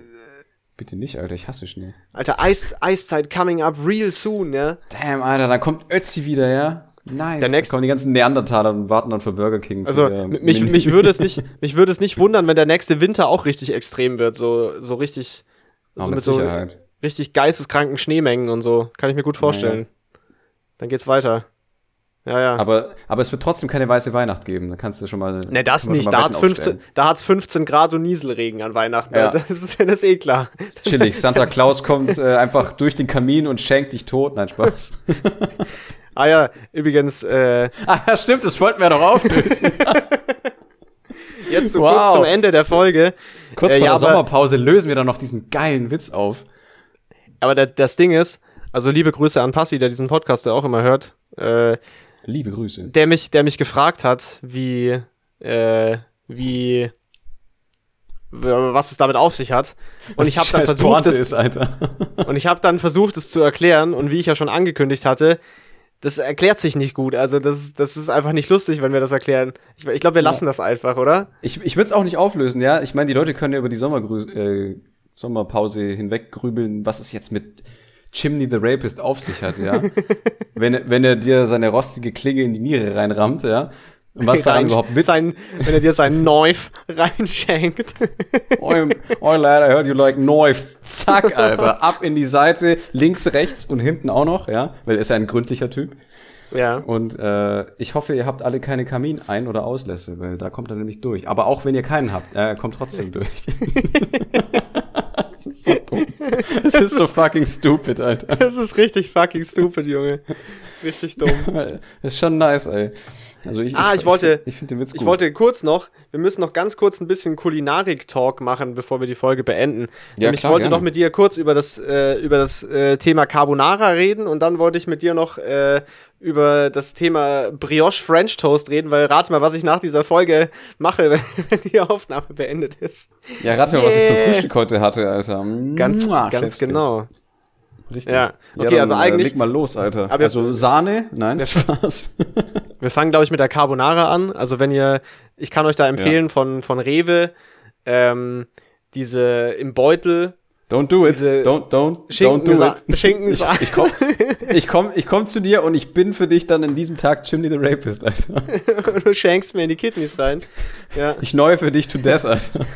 Speaker 2: Bitte nicht, Alter, ich hasse Schnee.
Speaker 1: Alter, Eis, Eiszeit coming up real soon, ja.
Speaker 2: Damn, Alter, dann kommt Ötzi wieder, ja? Nice.
Speaker 1: Der nächste-
Speaker 2: Da kommen die ganzen Neandertaler und warten dann für Burger King. für
Speaker 1: Also,
Speaker 2: ihr
Speaker 1: mich,
Speaker 2: Menü.
Speaker 1: mich, würde es nicht, mich würde es nicht wundern, wenn der nächste Winter auch richtig extrem wird. So, so richtig,
Speaker 2: Ah,
Speaker 1: so
Speaker 2: mit
Speaker 1: mit so
Speaker 2: Sicherheit.
Speaker 1: richtig geisteskranken Schneemengen und so. Kann ich mir gut vorstellen. Dann geht's weiter. Ja, ja.
Speaker 2: Aber, aber es wird trotzdem keine weiße Weihnacht geben. Da kannst du schon mal.
Speaker 1: Ne, das nicht. Da hat's,
Speaker 2: Wetten
Speaker 1: 15,
Speaker 2: aufstellen.
Speaker 1: da hat's 15 Grad und Nieselregen an Weihnachten.
Speaker 2: Ja.
Speaker 1: Das, ist, das ist eh klar.
Speaker 2: Chillig. Santa Claus kommt äh, einfach durch den Kamin und schenkt dich tot. Nein, Spaß.
Speaker 1: Ah ja, übrigens, äh,
Speaker 2: ah, stimmt, das wollten wir doch auflösen.
Speaker 1: jetzt so
Speaker 2: Wow.
Speaker 1: kurz zum Ende der Folge.
Speaker 2: Kurz
Speaker 1: Äh,
Speaker 2: vor
Speaker 1: ja,
Speaker 2: der Sommerpause lösen wir dann noch diesen geilen Witz auf.
Speaker 1: Aber der, das Ding ist, also liebe Grüße an Passi, der diesen Podcast ja auch immer hört, äh,
Speaker 2: Liebe Grüße.
Speaker 1: der mich, der mich gefragt hat, wie, äh, wie, was es damit auf sich hat. Und ich habe dann versucht, es, und ich habe dann versucht, es zu erklären. Und wie ich ja schon angekündigt hatte, das erklärt sich nicht gut. Also das, das ist einfach nicht lustig, wenn wir das erklären. Ich, ich glaube, wir lassen ja. das einfach, oder?
Speaker 2: Ich, ich will es auch nicht auflösen, ja. Ich meine, die Leute können ja über die Sommergrü äh, Sommerpause hinweg grübeln, was es jetzt mit Chimney the Rapist auf sich hat, ja. wenn, wenn er dir seine rostige Klinge in die Niere reinrammt, ja. Und was da überhaupt
Speaker 1: mit sein, wenn er dir seinen Knife reinschenkt.
Speaker 2: oh, lad, I heard you like knives. Zack, Alter. Ab in die Seite, links, rechts und hinten auch noch, ja. Weil er ist ja ein gründlicher Typ. Ja. Und äh, ich hoffe, ihr habt alle keine Kamin-Ein- oder Auslässe, weil da kommt er nämlich durch. Aber auch wenn ihr keinen habt, er äh, kommt trotzdem durch. das ist so dumm. Es ist so fucking stupid, Alter.
Speaker 1: Das ist richtig fucking stupid, Junge. Richtig dumm.
Speaker 2: Das ist schon nice, ey.
Speaker 1: Also ich, ah, ich, ich wollte, ich, ich, den Witz gut. ich wollte kurz noch, wir müssen noch ganz kurz ein bisschen Kulinarik-Talk machen, bevor wir die Folge beenden. Ja, ich wollte gerne. noch mit dir kurz über das, äh, über das äh, Thema Carbonara reden und dann wollte ich mit dir noch äh, über das Thema Brioche French Toast reden, weil rate mal, was ich nach dieser Folge mache, wenn, wenn die Aufnahme beendet ist.
Speaker 2: Ja, rate mal, yeah. was ich zum Frühstück heute hatte, Alter.
Speaker 1: Ganz, Mua, ganz genau.
Speaker 2: Richtig. Ja, okay, ja, also äh, eigentlich. Leg mal los, Alter. Aber also Sahne? Nein, wir, Spaß.
Speaker 1: wir fangen, glaube ich, mit der Carbonara an. Also, wenn ihr, ich kann euch da empfehlen ja. von, von Rewe, ähm, diese im Beutel.
Speaker 2: Don't do it. Don't, don't, don't do it. Schinken ich, ich komm, ich komm, ich komm zu dir und ich bin für dich dann in diesem Tag Chimney the Rapist, Alter.
Speaker 1: du schenkst mir in die Kidneys rein.
Speaker 2: Ja. Ich neue für dich to death, Alter.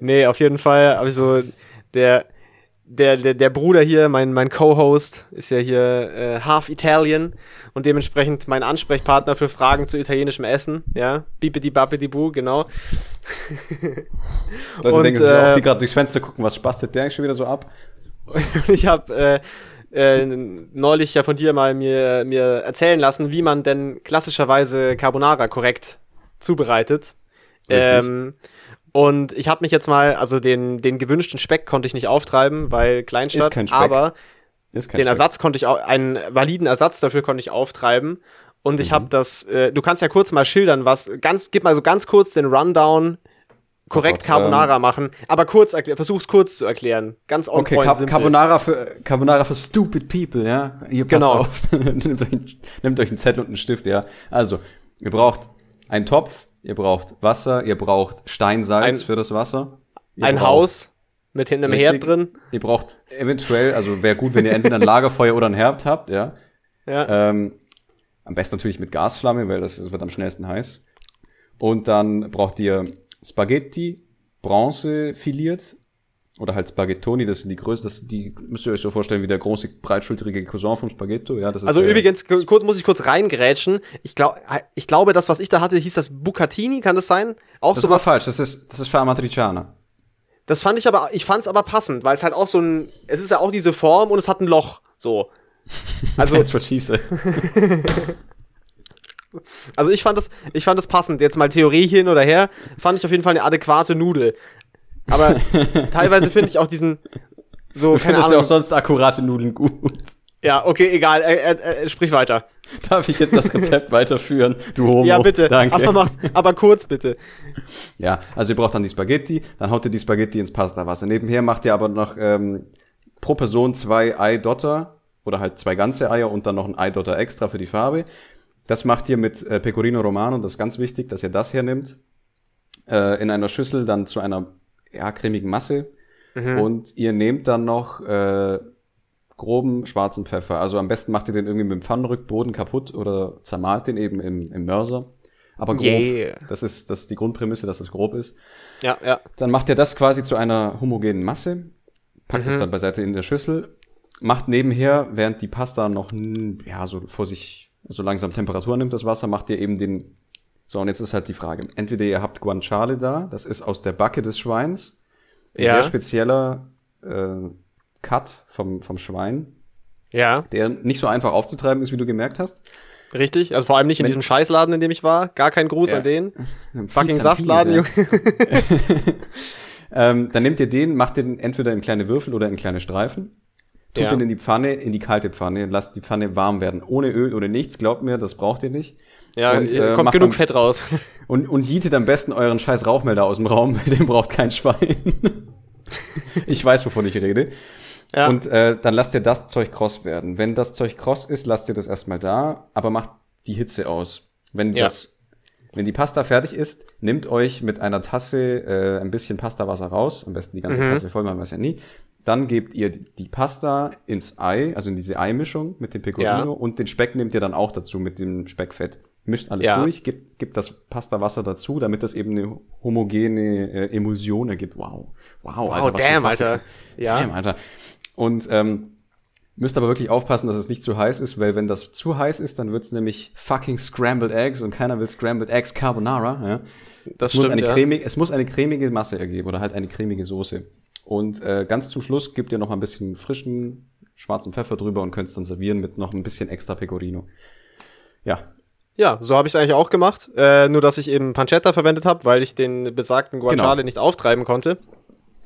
Speaker 1: nee, auf jeden Fall, aber so, der, der, der, der Bruder hier, mein, mein Co-Host, ist ja hier äh, half Italian und dementsprechend mein Ansprechpartner für Fragen zu italienischem Essen. Ja, bipidi bappidi bu, genau.
Speaker 2: Leute und, denken sich äh, auch, die gerade durchs Fenster gucken, was spastet der eigentlich schon wieder so ab?
Speaker 1: ich habe äh, äh, neulich ja von dir mal mir, mir erzählen lassen, wie man denn klassischerweise Carbonara korrekt zubereitet. Ähm, und ich habe mich jetzt mal, also den, den gewünschten Speck konnte ich nicht auftreiben, weil Kleinstadt, Ist kein Speck. aber den Speck. Ersatz konnte ich auch, einen validen Ersatz dafür konnte ich auftreiben. Und ich mhm. habe das, äh, du kannst ja kurz mal schildern, was, ganz, gib mal so ganz kurz den Rundown, korrekt oh Gott, Carbonara ähm, machen, aber kurz, versuch's kurz zu erklären. Ganz on
Speaker 2: okay, Car Carbonara für, Carbonara für stupid people, ja.
Speaker 1: Ihr genau.
Speaker 2: nehmt, euch, nehmt euch einen Zettel und einen Stift, ja. Also, ihr braucht einen Topf, ihr braucht Wasser, ihr braucht Steinsalz ein, für das Wasser.
Speaker 1: ein Haus mit hinten einem Herd drin.
Speaker 2: Ihr braucht eventuell, also wäre gut, wenn ihr entweder ein Lagerfeuer oder ein Herd habt, ja. Ja. Ähm, am besten natürlich mit Gasflamme, weil das, das wird am schnellsten heiß. Und dann braucht ihr Spaghetti, Bronze filiert oder halt Spaghettoni, das sind die größten, das die müsst ihr euch so vorstellen wie der große breitschultrige Cousin vom Spaghetto, ja, das
Speaker 1: ist Also übrigens kurz muss ich kurz reingrätschen. Ich glaube ich glaube das was ich da hatte, hieß das Bucatini, kann das sein?
Speaker 2: Auch das sowas ist falsch, das ist das ist für Amatriciana.
Speaker 1: Das fand ich aber ich fand es aber passend, weil es halt auch so ein es ist ja auch diese Form und es hat ein Loch, so.
Speaker 2: Also jetzt verschieße.
Speaker 1: Also ich fand das, ich fand das passend. Jetzt mal Theorie hin oder her, fand ich auf jeden Fall eine adäquate Nudel. Aber teilweise finde ich auch diesen
Speaker 2: so, du Ahnung. ja auch sonst akkurate Nudeln gut.
Speaker 1: Ja, okay, egal. Äh, äh, äh, sprich weiter.
Speaker 2: Darf ich jetzt das Rezept weiterführen? Du Homo.
Speaker 1: Ja, bitte. Danke. Aber, mach's, aber kurz bitte.
Speaker 2: Ja, also ihr braucht dann die Spaghetti, dann haut ihr die Spaghetti ins Pastawasser. Nebenher macht ihr aber noch ähm, pro Person zwei Eidotter oder halt zwei ganze Eier und dann noch ein Eidotter extra für die Farbe. Das macht ihr mit äh, Pecorino Romano, das ist ganz wichtig, dass ihr das hernimmt. Äh, in einer Schüssel dann zu einer ja, cremigen Masse. Mhm. Und ihr nehmt dann noch äh, groben schwarzen Pfeffer. Also am besten macht ihr den irgendwie mit dem Pfannenrückboden kaputt oder zermalt den eben im, im Mörser. Aber grob. Yeah. Das, ist, das ist die Grundprämisse, dass es grob ist.
Speaker 1: Ja, ja.
Speaker 2: Dann macht ihr das quasi zu einer homogenen Masse, packt mhm. es dann beiseite in der Schüssel, macht nebenher, während die Pasta noch ja, so vor sich so langsam Temperatur nimmt, das Wasser, macht ihr eben den so, und jetzt ist halt die Frage. Entweder ihr habt Guanciale da, das ist aus der Backe des Schweins. Ein ja. sehr spezieller äh, Cut vom, vom Schwein.
Speaker 1: Ja.
Speaker 2: Der nicht so einfach aufzutreiben ist, wie du gemerkt hast.
Speaker 1: Richtig, also vor allem nicht in Wenn, diesem Scheißladen, in dem ich war. Gar kein Gruß ja. an den. Fucking Saftladen, Junge.
Speaker 2: ähm, dann nehmt ihr den, macht den entweder in kleine Würfel oder in kleine Streifen. Tut ja. den in die Pfanne, in die kalte Pfanne, lasst die Pfanne warm werden. Ohne Öl oder nichts, glaubt mir, das braucht ihr nicht.
Speaker 1: Ja,
Speaker 2: Und,
Speaker 1: äh, kommt genug
Speaker 2: dann-
Speaker 1: Fett raus.
Speaker 2: Und, und jietet am besten euren scheiß Rauchmelder aus dem Raum, den braucht kein Schwein. ich weiß, wovon ich rede.
Speaker 1: ja.
Speaker 2: Und äh, dann lasst ihr das Zeug kross werden. Wenn das Zeug kross ist, lasst ihr das erstmal da, aber macht die Hitze aus. Wenn
Speaker 1: Ja.
Speaker 2: das, wenn die Pasta fertig ist, nehmt euch mit einer Tasse äh, ein bisschen Pastawasser raus, am besten die ganze
Speaker 1: Mhm.
Speaker 2: Tasse voll, man weiß ja nie. Dann gebt ihr die die Pasta ins Ei, also in diese Eimischung mit dem Pecorino
Speaker 1: Ja.
Speaker 2: und den Speck nehmt ihr dann auch dazu mit dem Speckfett. Mischt alles
Speaker 1: Ja.
Speaker 2: durch, gebt, gebt das Pastawasser dazu, damit das eben eine homogene äh, Emulsion ergibt. Wow. Wow,
Speaker 1: wow,
Speaker 2: für
Speaker 1: damn. Alter. Ja.
Speaker 2: Damn, Alter. Und ähm, müsst aber wirklich aufpassen, dass es nicht zu heiß ist, weil wenn das zu heiß ist, dann wird's nämlich fucking Scrambled Eggs und keiner will Scrambled Eggs Carbonara. Ja?
Speaker 1: Das
Speaker 2: es, muss
Speaker 1: stimmt,
Speaker 2: eine
Speaker 1: ja.
Speaker 2: cremig, es muss eine cremige Masse ergeben oder halt eine cremige Soße. Und äh, ganz zum Schluss gebt ihr noch mal ein bisschen frischen schwarzen Pfeffer drüber und könnt es dann servieren mit noch ein bisschen extra Pecorino. Ja,
Speaker 1: Ja, so habe ich es eigentlich auch gemacht. Äh, nur, dass ich eben Pancetta verwendet habe, weil ich den besagten Guanciale
Speaker 2: Genau.
Speaker 1: nicht auftreiben konnte.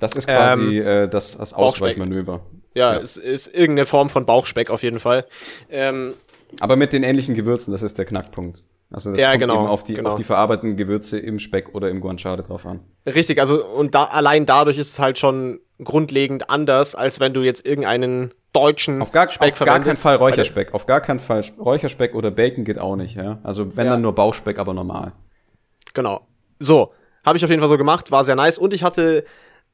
Speaker 2: das ist quasi
Speaker 1: Ähm,
Speaker 2: äh, das, das. Ausweichmanöver.
Speaker 1: Ja,
Speaker 2: Ja.
Speaker 1: es ist irgendeine Form von Bauchspeck auf jeden Fall. Ähm,
Speaker 2: Aber mit den ähnlichen Gewürzen, das ist der Knackpunkt. Also das
Speaker 1: Ja,
Speaker 2: kommt
Speaker 1: genau,
Speaker 2: eben auf die,
Speaker 1: genau.
Speaker 2: auf die verarbeiteten Gewürze im Speck oder im Guanciale drauf an.
Speaker 1: richtig, also und da, allein dadurch ist es halt schon grundlegend anders, als wenn du jetzt irgendeinen deutschen
Speaker 2: Auf gar,
Speaker 1: Speck
Speaker 2: auf gar keinen. Fall Räucherspeck. Auf gar keinen Fall Räucherspeck oder Bacon geht auch nicht, ja. Also wenn
Speaker 1: Ja.
Speaker 2: dann nur Bauchspeck, aber normal.
Speaker 1: Genau. So, habe ich auf jeden Fall so gemacht, war sehr nice und ich hatte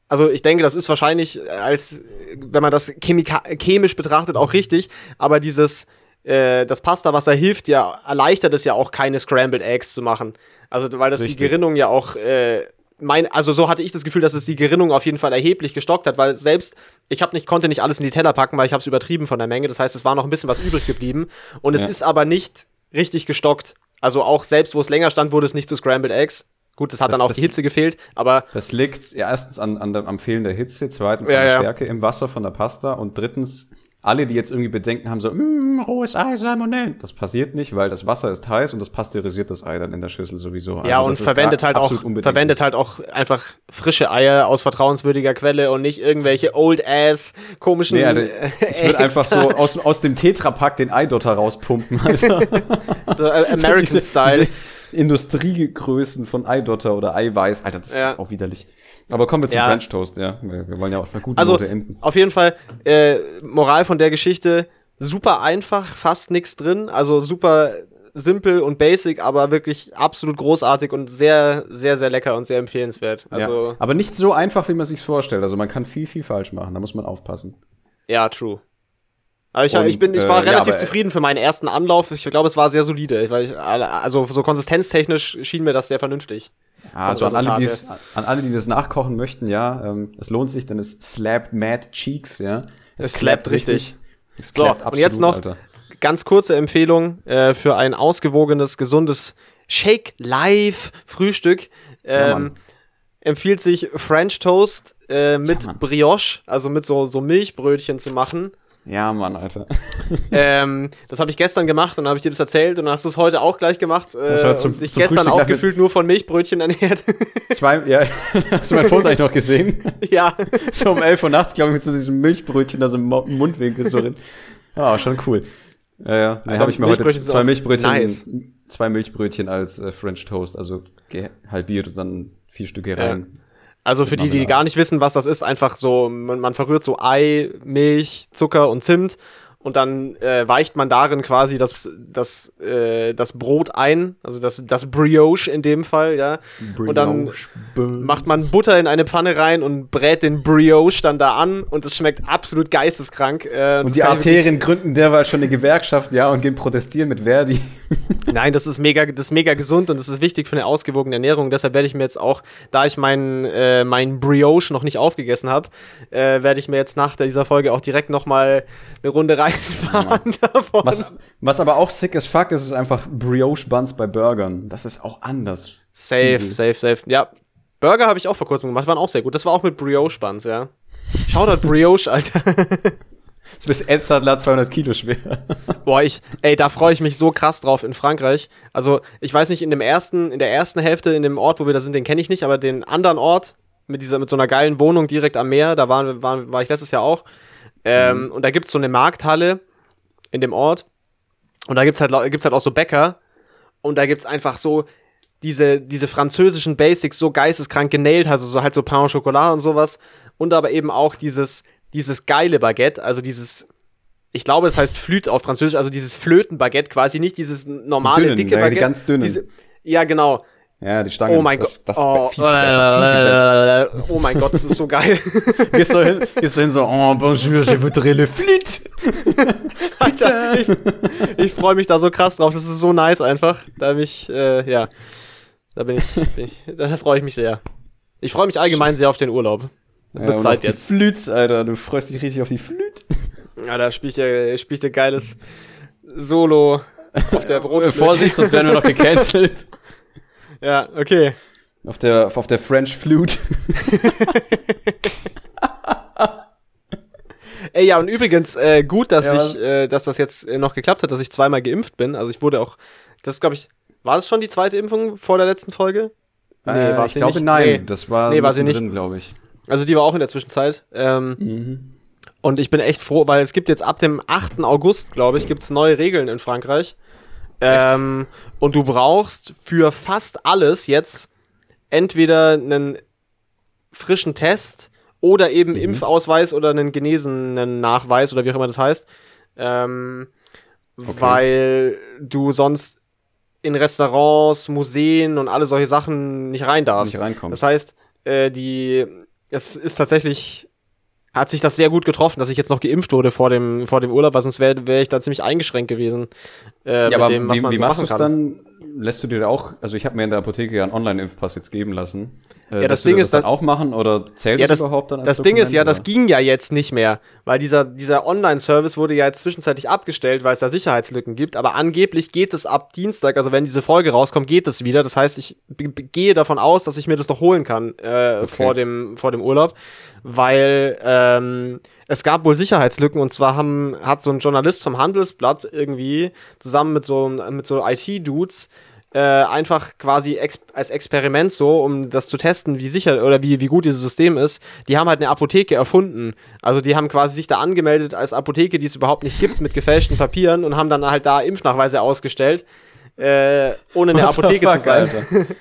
Speaker 1: also ich denke, das ist wahrscheinlich als wenn man das chemika chemisch betrachtet auch richtig, aber dieses äh, das Pastawasser hilft ja, erleichtert es ja auch keine Scrambled Eggs zu machen. Also weil das
Speaker 2: Richtig.
Speaker 1: die Gerinnung ja auch äh, mein, also so hatte ich das Gefühl, dass es die Gerinnung auf jeden Fall erheblich gestockt hat, weil selbst ich habe nicht konnte nicht alles in die Teller packen, weil ich habe es übertrieben von der Menge. Das heißt, es war noch ein bisschen was übrig geblieben und es
Speaker 2: Ja.
Speaker 1: ist aber nicht richtig gestockt. Also auch selbst wo es länger stand, wurde es nicht zu Scrambled Eggs. Gut, das hat
Speaker 2: Das-
Speaker 1: dann auch
Speaker 2: das-
Speaker 1: die Hitze gefehlt, aber
Speaker 2: Das liegt ja, erstens an, an der, am Fehlen der Hitze, zweitens
Speaker 1: Ja,
Speaker 2: an der. Stärke im Wasser von der Pasta und drittens, alle, die jetzt irgendwie Bedenken haben, so, mm, rohes Ei, Salmonellen. Das passiert nicht, weil das Wasser ist heiß und das pasteurisiert das Ei dann in der Schüssel sowieso.
Speaker 1: ja,
Speaker 2: Also
Speaker 1: und
Speaker 2: das ist
Speaker 1: verwendet halt auch verwendet halt auch einfach frische Eier aus vertrauenswürdiger Quelle und nicht irgendwelche old ass komischen
Speaker 2: Nee,
Speaker 1: äh,
Speaker 2: ich würde einfach so aus, aus dem Tetrapack den Eidotter rauspumpen. Alter.
Speaker 1: so, äh, American
Speaker 2: Diese-
Speaker 1: Style.
Speaker 2: Diese Industriegrößen von Eidotter oder Eiweiß. Alter, das
Speaker 1: Ja.
Speaker 2: ist auch widerlich. Aber kommen wir zum
Speaker 1: Ja.
Speaker 2: French Toast, ja. Wir, wir wollen ja auch mal gute
Speaker 1: Also
Speaker 2: Note enden.
Speaker 1: auf jeden Fall äh, Moral von der Geschichte super einfach, fast nichts drin, also super simpel und basic, aber wirklich absolut großartig und sehr sehr sehr lecker und sehr empfehlenswert. Also
Speaker 2: ja. Aber nicht so einfach, wie man sich's vorstellt. Also man kann viel, viel falsch machen. Da muss man aufpassen.
Speaker 1: Ja, true. Aber ich,
Speaker 2: Und,
Speaker 1: ich, bin, ich
Speaker 2: äh,
Speaker 1: war
Speaker 2: ja,
Speaker 1: relativ
Speaker 2: aber, äh,
Speaker 1: zufrieden für meinen ersten Anlauf. Ich glaube, es war sehr solide. Ich, also so konsistenztechnisch schien mir das sehr vernünftig.
Speaker 2: Ja, also an alle, es, an alle, die das nachkochen möchten, ja, ähm, es lohnt sich, denn es slappt mad cheeks, ja.
Speaker 1: Es slappt richtig.
Speaker 2: Es
Speaker 1: So,
Speaker 2: slappt
Speaker 1: und jetzt noch
Speaker 2: Alter.
Speaker 1: ganz kurze Empfehlung äh, für ein ausgewogenes, gesundes Shake Live Frühstück.
Speaker 2: Ja,
Speaker 1: Ähm,
Speaker 2: Mann.
Speaker 1: empfiehlt sich French Toast äh, mit
Speaker 2: Ja.
Speaker 1: Brioche, also mit so, so Milchbrötchen zu machen.
Speaker 2: Ja, Mann, Alter.
Speaker 1: ähm, das habe ich gestern gemacht und habe ich dir das erzählt und dann hast du es heute auch gleich gemacht. Äh,
Speaker 2: war zum-
Speaker 1: dich
Speaker 2: zum
Speaker 1: gestern
Speaker 2: Frühstück
Speaker 1: auch gefühlt nur von Milchbrötchen ernährt.
Speaker 2: Zwei, ja, hast du mein Foto eigentlich noch gesehen?
Speaker 1: ja.
Speaker 2: so um 11 Uhr nachts, glaube ich, mit so diesem Milchbrötchen, also im Mo- im Mundwinkel so drin. Ja, schon cool. Ja, ja. Nee, habe ich mir heute zwei Milchbrötchen,
Speaker 1: nice.
Speaker 2: zwei Milchbrötchen als äh, French Toast, also halbiert und dann vier Stücke rein.
Speaker 1: Also für die, die
Speaker 2: Marmelade.
Speaker 1: gar nicht wissen, was das ist, einfach so, man, man verrührt so Ei, Milch, Zucker und Zimt und dann äh, weicht man darin quasi das, das, äh, das Brot ein, also das, das Brioche in dem Fall, ja. Und dann macht man Butter in eine Pfanne rein und brät den Brioche dann da an und es schmeckt absolut geisteskrank. Äh,
Speaker 2: Und die Arterien gründen derweil schon eine Gewerkschaft, ja, und gehen protestieren mit Verdi.
Speaker 1: Nein, das ist mega, das ist mega gesund und das ist wichtig für eine ausgewogene Ernährung. Deshalb werde ich mir jetzt auch, da ich meinen äh, mein Brioche noch nicht aufgegessen habe, äh, werde ich mir jetzt nach dieser Folge auch direkt noch mal eine Runde reinfahren davon.
Speaker 2: Was, was aber auch sick as fuck ist, ist einfach Brioche Buns bei Burgern. Das ist auch anders.
Speaker 1: Safe,
Speaker 2: Mhm.
Speaker 1: safe, safe. Ja, Burger habe ich auch vor kurzem gemacht, waren auch sehr gut. Das war auch mit Brioche Buns, ja. Shoutout Brioche, Alter.
Speaker 2: Du bist Edzardler 200 Kilo schwer.
Speaker 1: Boah, ich, ey, da freue ich mich so krass drauf in Frankreich. Also, ich weiß nicht, in dem ersten, in der ersten Hälfte, in dem Ort, wo wir da sind, den kenne ich nicht, aber den anderen Ort mit dieser, mit so einer geilen Wohnung direkt am Meer, da war, war, war ich letztes Jahr auch. Ähm, Und da gibt's so eine Markthalle in dem Ort. Und da gibt's halt, lau- gibt's halt auch so Bäcker. Und da gibt's einfach so diese, diese französischen Basics so geisteskrank genäht, also so halt so Pain au Chocolat und sowas. Und aber eben auch dieses, dieses geile Baguette, also dieses, ich glaube, das heißt Flüt auf Französisch, also dieses Flötenbaguette quasi, nicht dieses normale,
Speaker 2: dünnen,
Speaker 1: dicke
Speaker 2: ja, die
Speaker 1: Baguette.
Speaker 2: ganz.
Speaker 1: Diese, ja, genau.
Speaker 2: Ja, die Stange.
Speaker 1: Oh mein
Speaker 2: das,
Speaker 1: Gott.
Speaker 2: Das
Speaker 1: oh, oh mein Gott, das ist so geil.
Speaker 2: Gehst du hin, gehst du hin so, oh, bonjour, je voudrais le flûte.
Speaker 1: Alter, ich, ich freue mich da so krass drauf. Das ist so nice einfach. Da bin ich, äh, ja. Da bin ich, bin ich da freue ich mich sehr. Ich freue mich allgemein sehr auf den Urlaub.
Speaker 2: Ja,
Speaker 1: Wird Zeit
Speaker 2: auf die
Speaker 1: jetzt.
Speaker 2: Flüts, Alter, du freust dich richtig auf die Flüt.
Speaker 1: Ja, da spiele ich, ja, spiel ich ein geiles Solo auf der Brot.
Speaker 2: Vorsicht, sonst werden wir noch gecancelt.
Speaker 1: Ja, okay.
Speaker 2: Auf der, auf der French Flute.
Speaker 1: Ey, ja, und übrigens, äh, gut, dass
Speaker 2: Ja,
Speaker 1: ich, äh, dass das jetzt äh, noch geklappt hat, dass ich zweimal geimpft bin. Also ich wurde auch, das glaube ich, war das schon die zweite Impfung vor der letzten Folge?
Speaker 2: äh,
Speaker 1: war
Speaker 2: ich
Speaker 1: sie
Speaker 2: glaube,
Speaker 1: nicht.
Speaker 2: nein.
Speaker 1: Nee.
Speaker 2: Das war,
Speaker 1: Nee, war sie
Speaker 2: drin, glaube ich.
Speaker 1: Also die war auch in der Zwischenzeit. Ähm,
Speaker 2: Mhm.
Speaker 1: Und ich bin echt froh, weil es gibt jetzt ab dem 8. August, glaube ich, gibt es neue Regeln in Frankreich. Ähm, und du brauchst für fast alles jetzt entweder einen frischen Test oder eben
Speaker 2: Mhm.
Speaker 1: Impfausweis oder einen genesenen Nachweis oder wie auch immer das heißt. Ähm, Weil du sonst in Restaurants, Museen und alle solche Sachen nicht rein darfst.
Speaker 2: Nicht reinkommst.
Speaker 1: Das heißt, äh, die, es ist tatsächlich, hat sich das sehr gut getroffen, dass ich jetzt noch geimpft wurde vor dem, vor dem Urlaub, weil sonst wäre wär ich da ziemlich eingeschränkt gewesen. Äh,
Speaker 2: ja, aber
Speaker 1: dem, was
Speaker 2: wie,
Speaker 1: man
Speaker 2: wie
Speaker 1: so
Speaker 2: machst du es dann? Lässt du dir auch, also ich habe mir in der Apotheke ja einen Online-Impfpass jetzt geben lassen. Äh,
Speaker 1: Ja, das Ding
Speaker 2: dir
Speaker 1: ist, dass-
Speaker 2: auch machen oder zählt
Speaker 1: Ja,
Speaker 2: das,
Speaker 1: das-
Speaker 2: überhaupt dann als
Speaker 1: Das Ding ist ja,
Speaker 2: Dokument,
Speaker 1: das
Speaker 2: oder?
Speaker 1: ging ja jetzt nicht mehr, weil dieser, dieser Online-Service wurde ja jetzt zwischenzeitlich abgestellt, weil es da Sicherheitslücken gibt, aber angeblich geht es ab Dienstag, also wenn diese Folge rauskommt, geht es wieder. Das heißt, ich gehe davon aus, dass ich mir das noch holen kann äh, vor, dem, vor dem Urlaub, weil ähm, es gab wohl Sicherheitslücken und zwar haben, hat so ein Journalist vom Handelsblatt irgendwie zusammen mit so, mit so IT-Dudes äh, einfach quasi ex als Experiment so, um das zu testen, wie sicher oder wie, wie gut dieses System ist. Die haben halt eine Apotheke erfunden. Also die haben quasi sich da angemeldet als Apotheke, die es überhaupt nicht gibt, mit gefälschten Papieren und haben dann halt da Impfnachweise ausgestellt, äh, ohne eine
Speaker 2: What the
Speaker 1: Apotheke zu
Speaker 2: fuck,
Speaker 1: sein.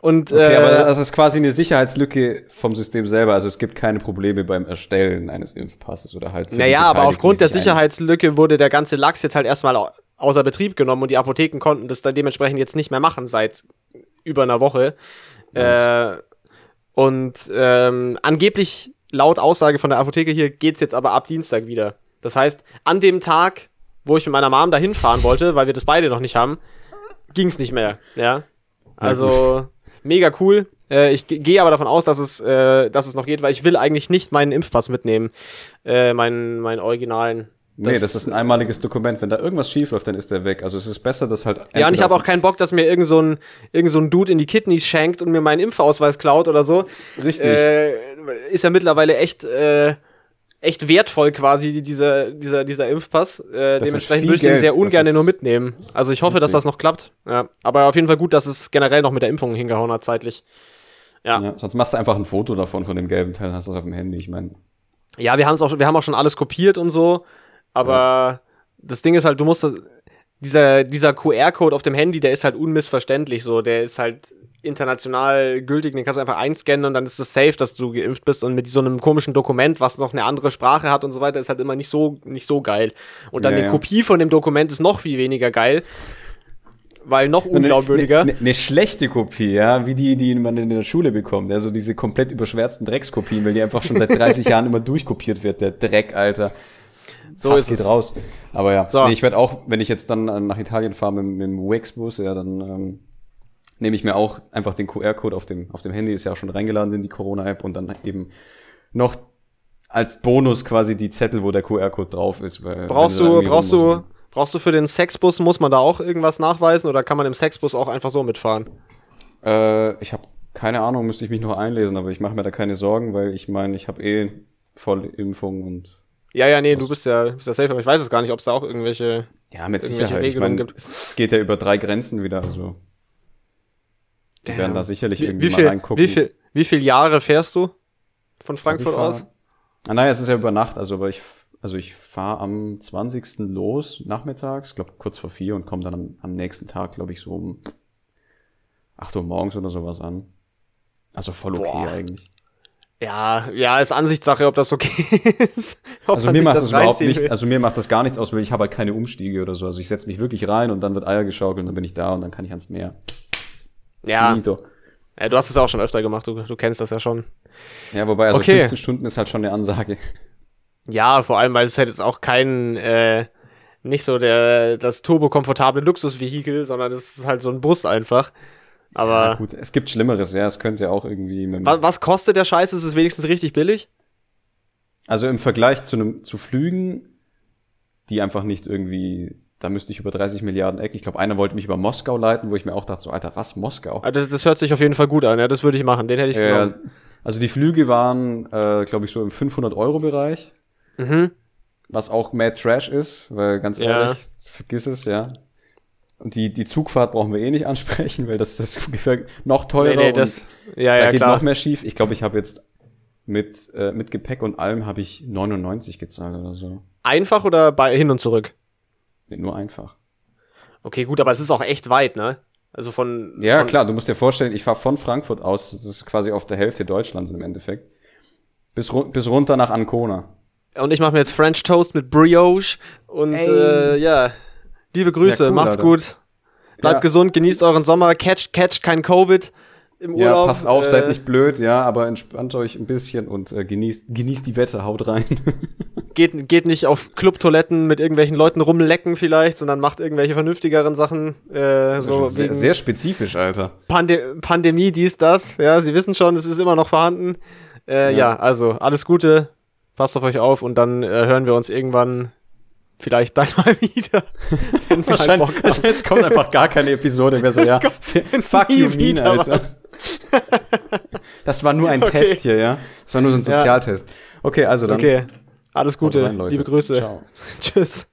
Speaker 1: Und
Speaker 2: Okay,
Speaker 1: äh,
Speaker 2: aber das ist quasi eine Sicherheitslücke vom System selber. Also es gibt keine Probleme beim Erstellen eines Impfpasses oder halt.
Speaker 1: Naja, aber aufgrund der Sicherheitslücke wurde der ganze Lachs jetzt halt erstmal au außer Betrieb genommen und die Apotheken konnten das dann dementsprechend jetzt nicht mehr machen seit über einer Woche. Äh, und ähm, angeblich, laut Aussage von der Apotheke hier, geht's jetzt aber ab Dienstag wieder. Das heißt, an dem Tag, wo ich mit meiner Mom dahin fahren wollte, weil wir das beide noch nicht haben, ging's nicht mehr. Ja. Also, mega cool. Äh, ich ge- gehe aber davon aus, dass es, äh, dass es noch geht, weil ich will eigentlich nicht meinen Impfpass mitnehmen. Äh, meinen, meinen originalen.
Speaker 2: Nee, das ist ein einmaliges Dokument. Wenn da irgendwas schief läuft, dann ist der weg. Also es ist besser, dass halt.
Speaker 1: Ja, und ich habe auch keinen Bock, dass mir irgend so ein, irgend so ein Dude in die Kidneys schenkt und mir meinen Impfausweis klaut oder so.
Speaker 2: Richtig.
Speaker 1: Äh, ist ja mittlerweile echt, äh, echt wertvoll quasi, dieser, dieser, dieser Impfpass. Äh, dementsprechend würde ich den sehr ungern nur mitnehmen. Also ich hoffe, dass das noch klappt. Ja. Aber auf jeden Fall gut, dass es generell noch mit der Impfung hingehauen hat, zeitlich. Ja.
Speaker 2: ja, sonst machst du einfach ein Foto davon, von dem gelben Teil, hast du es auf dem Handy. Ich meine,
Speaker 1: Ja, wir haben es auch, wir haben auch schon alles kopiert und so, aber das Ding ist halt, du musst dieser, dieser QR-Code auf dem Handy, der ist halt unmissverständlich so, der ist halt international gültig, den kannst du einfach einscannen und dann ist es safe, dass du geimpft bist und mit so einem komischen Dokument, was noch eine andere Sprache hat und so weiter, ist halt immer nicht so, nicht so geil. Und dann
Speaker 2: Ja,
Speaker 1: eine
Speaker 2: ja.
Speaker 1: Kopie von dem Dokument ist noch viel weniger geil, weil noch unglaubwürdiger.
Speaker 2: Eine ne, schlechte Kopie, ja, wie die, die man in der Schule bekommt. Ja, so diese komplett überschwärzten Dreckskopien, weil die einfach schon seit 30 Jahren immer durchkopiert wird, der Dreck, Alter.
Speaker 1: so
Speaker 2: Hass
Speaker 1: ist
Speaker 2: geht
Speaker 1: es.
Speaker 2: raus. Aber ja,
Speaker 1: So.
Speaker 2: nee, ich werde auch, wenn ich jetzt dann äh, nach Italien fahre mit, mit dem Wix-Bus, ja, dann ähm, nehme ich mir auch einfach den QR-Code auf dem, auf dem Handy, ist ja auch schon reingeladen in die Corona-App und dann eben noch als Bonus quasi die Zettel, wo der QR-Code drauf ist.
Speaker 1: Brauchst du, brauchst du, brauchst du für den Sexbus, muss man da auch irgendwas nachweisen oder kann man im Sexbus auch einfach so mitfahren?
Speaker 2: Äh, ich habe keine Ahnung, müsste ich mich noch einlesen, aber ich mache mir da keine Sorgen, weil ich meine, ich habe eh Vollimpfung und
Speaker 1: Ja, ja, nee, du bist ja, bist ja safe, aber ich weiß es gar nicht, ob es da auch irgendwelche.
Speaker 2: ja, mit Sicherheit. Ich meine,
Speaker 1: gibt.
Speaker 2: es, es geht ja über drei Grenzen wieder, also die werden da sicherlich
Speaker 1: Wie,
Speaker 2: irgendwie
Speaker 1: wie,
Speaker 2: mal
Speaker 1: viel,
Speaker 2: reingucken.
Speaker 1: wie, viel, wie viel Jahre fährst du von Frankfurt
Speaker 2: fahr-
Speaker 1: aus?
Speaker 2: Ah, naja, es ist ja über Nacht, also aber ich also ich fahre am 20. los, nachmittags, glaube kurz vor vier und komme dann am, am nächsten Tag, glaube ich, so um 8 Uhr morgens oder sowas an. Also voll okay
Speaker 1: Boah.
Speaker 2: eigentlich.
Speaker 1: Ja, ja, ist Ansichtssache, ob das okay ist.
Speaker 2: Also mir macht das überhaupt
Speaker 1: reinziehen
Speaker 2: nicht,
Speaker 1: will.
Speaker 2: also mir macht das gar nichts aus, weil ich habe halt keine Umstiege oder so. Also ich setze mich wirklich rein und dann wird Eier geschaukelt und dann bin ich da und dann kann ich ans Meer.
Speaker 1: Ja,
Speaker 2: Finito.
Speaker 1: ja, du hast es auch schon öfter gemacht, du, du kennst das ja schon.
Speaker 2: Ja, wobei, also
Speaker 1: Okay.
Speaker 2: 15 Stunden ist halt schon eine Ansage.
Speaker 1: Ja, vor allem, weil es halt jetzt auch kein, äh, nicht so der, das turbokomfortable Luxusvehikel, sondern es ist halt so ein Bus einfach. Aber
Speaker 2: Ja, gut, es gibt Schlimmeres, ja, es könnte ja auch irgendwie
Speaker 1: was, was kostet der Scheiß? Ist es wenigstens richtig billig?
Speaker 2: Also im Vergleich zu einem zu Flügen, die einfach nicht irgendwie, da müsste ich über 30 Milliarden Ecken. Ich glaube, einer wollte mich über Moskau leiten, wo ich mir auch dachte, so, Alter, was Moskau?
Speaker 1: Ah, Das, das hört sich auf jeden Fall gut an, ja, das würde ich machen, den hätte ich
Speaker 2: Äh,
Speaker 1: genommen.
Speaker 2: also die Flüge waren, äh, glaube ich, so im 500 Euro Bereich,
Speaker 1: Mhm.
Speaker 2: was auch mad Trash ist, weil ganz
Speaker 1: Ja.
Speaker 2: ehrlich, vergiss es, ja. Und die, die Zugfahrt brauchen wir eh nicht ansprechen, weil das ist ungefähr noch teurer.
Speaker 1: Nee, nee,
Speaker 2: und
Speaker 1: das, ja,
Speaker 2: da
Speaker 1: ja,
Speaker 2: geht
Speaker 1: klar.
Speaker 2: noch mehr schief. Ich glaube, ich habe jetzt mit, äh, mit Gepäck und allem habe ich 99 gezahlt oder so.
Speaker 1: Einfach oder bei, hin und zurück?
Speaker 2: Nee, nur einfach.
Speaker 1: Okay, gut, aber es ist auch echt weit, ne? Also von.
Speaker 2: Ja,
Speaker 1: von,
Speaker 2: klar, du musst dir vorstellen, ich fahre von Frankfurt aus, das ist quasi auf der Hälfte Deutschlands im Endeffekt, bis, ru bis runter nach Ancona.
Speaker 1: Und ich mache mir jetzt French Toast mit Brioche und äh, ja, liebe Grüße,
Speaker 2: Ja, cool,
Speaker 1: macht's
Speaker 2: Alter.
Speaker 1: gut. Bleibt
Speaker 2: Ja.
Speaker 1: gesund, genießt euren Sommer, catcht catcht kein Covid im
Speaker 2: Ja,
Speaker 1: Urlaub.
Speaker 2: passt auf,
Speaker 1: äh,
Speaker 2: seid nicht blöd, ja, aber entspannt euch ein bisschen und äh, genießt, genießt die Wette, haut rein.
Speaker 1: Geht, geht nicht auf Clubtoiletten mit irgendwelchen Leuten rumlecken vielleicht, sondern macht irgendwelche vernünftigeren Sachen. Äh, so
Speaker 2: sehr, sehr spezifisch, Alter.
Speaker 1: Pande Pandemie, dies, das. Ja, Sie wissen schon, es ist immer noch vorhanden. Äh, ja.
Speaker 2: Ja.
Speaker 1: also alles Gute, passt auf euch auf und dann äh, hören wir uns irgendwann vielleicht dann mal wieder. Wenn wir halt haben.
Speaker 2: jetzt kommt einfach gar keine Episode mehr so, ja. Fuck you,
Speaker 1: wieder
Speaker 2: Alter. Das war nur ein
Speaker 1: Okay.
Speaker 2: Test hier, ja. Das war nur so ein. Sozialtest. Okay, also dann.
Speaker 1: Okay, alles Gute,
Speaker 2: rein, Leute.
Speaker 1: liebe Grüße.
Speaker 2: Ciao.
Speaker 1: Tschüss.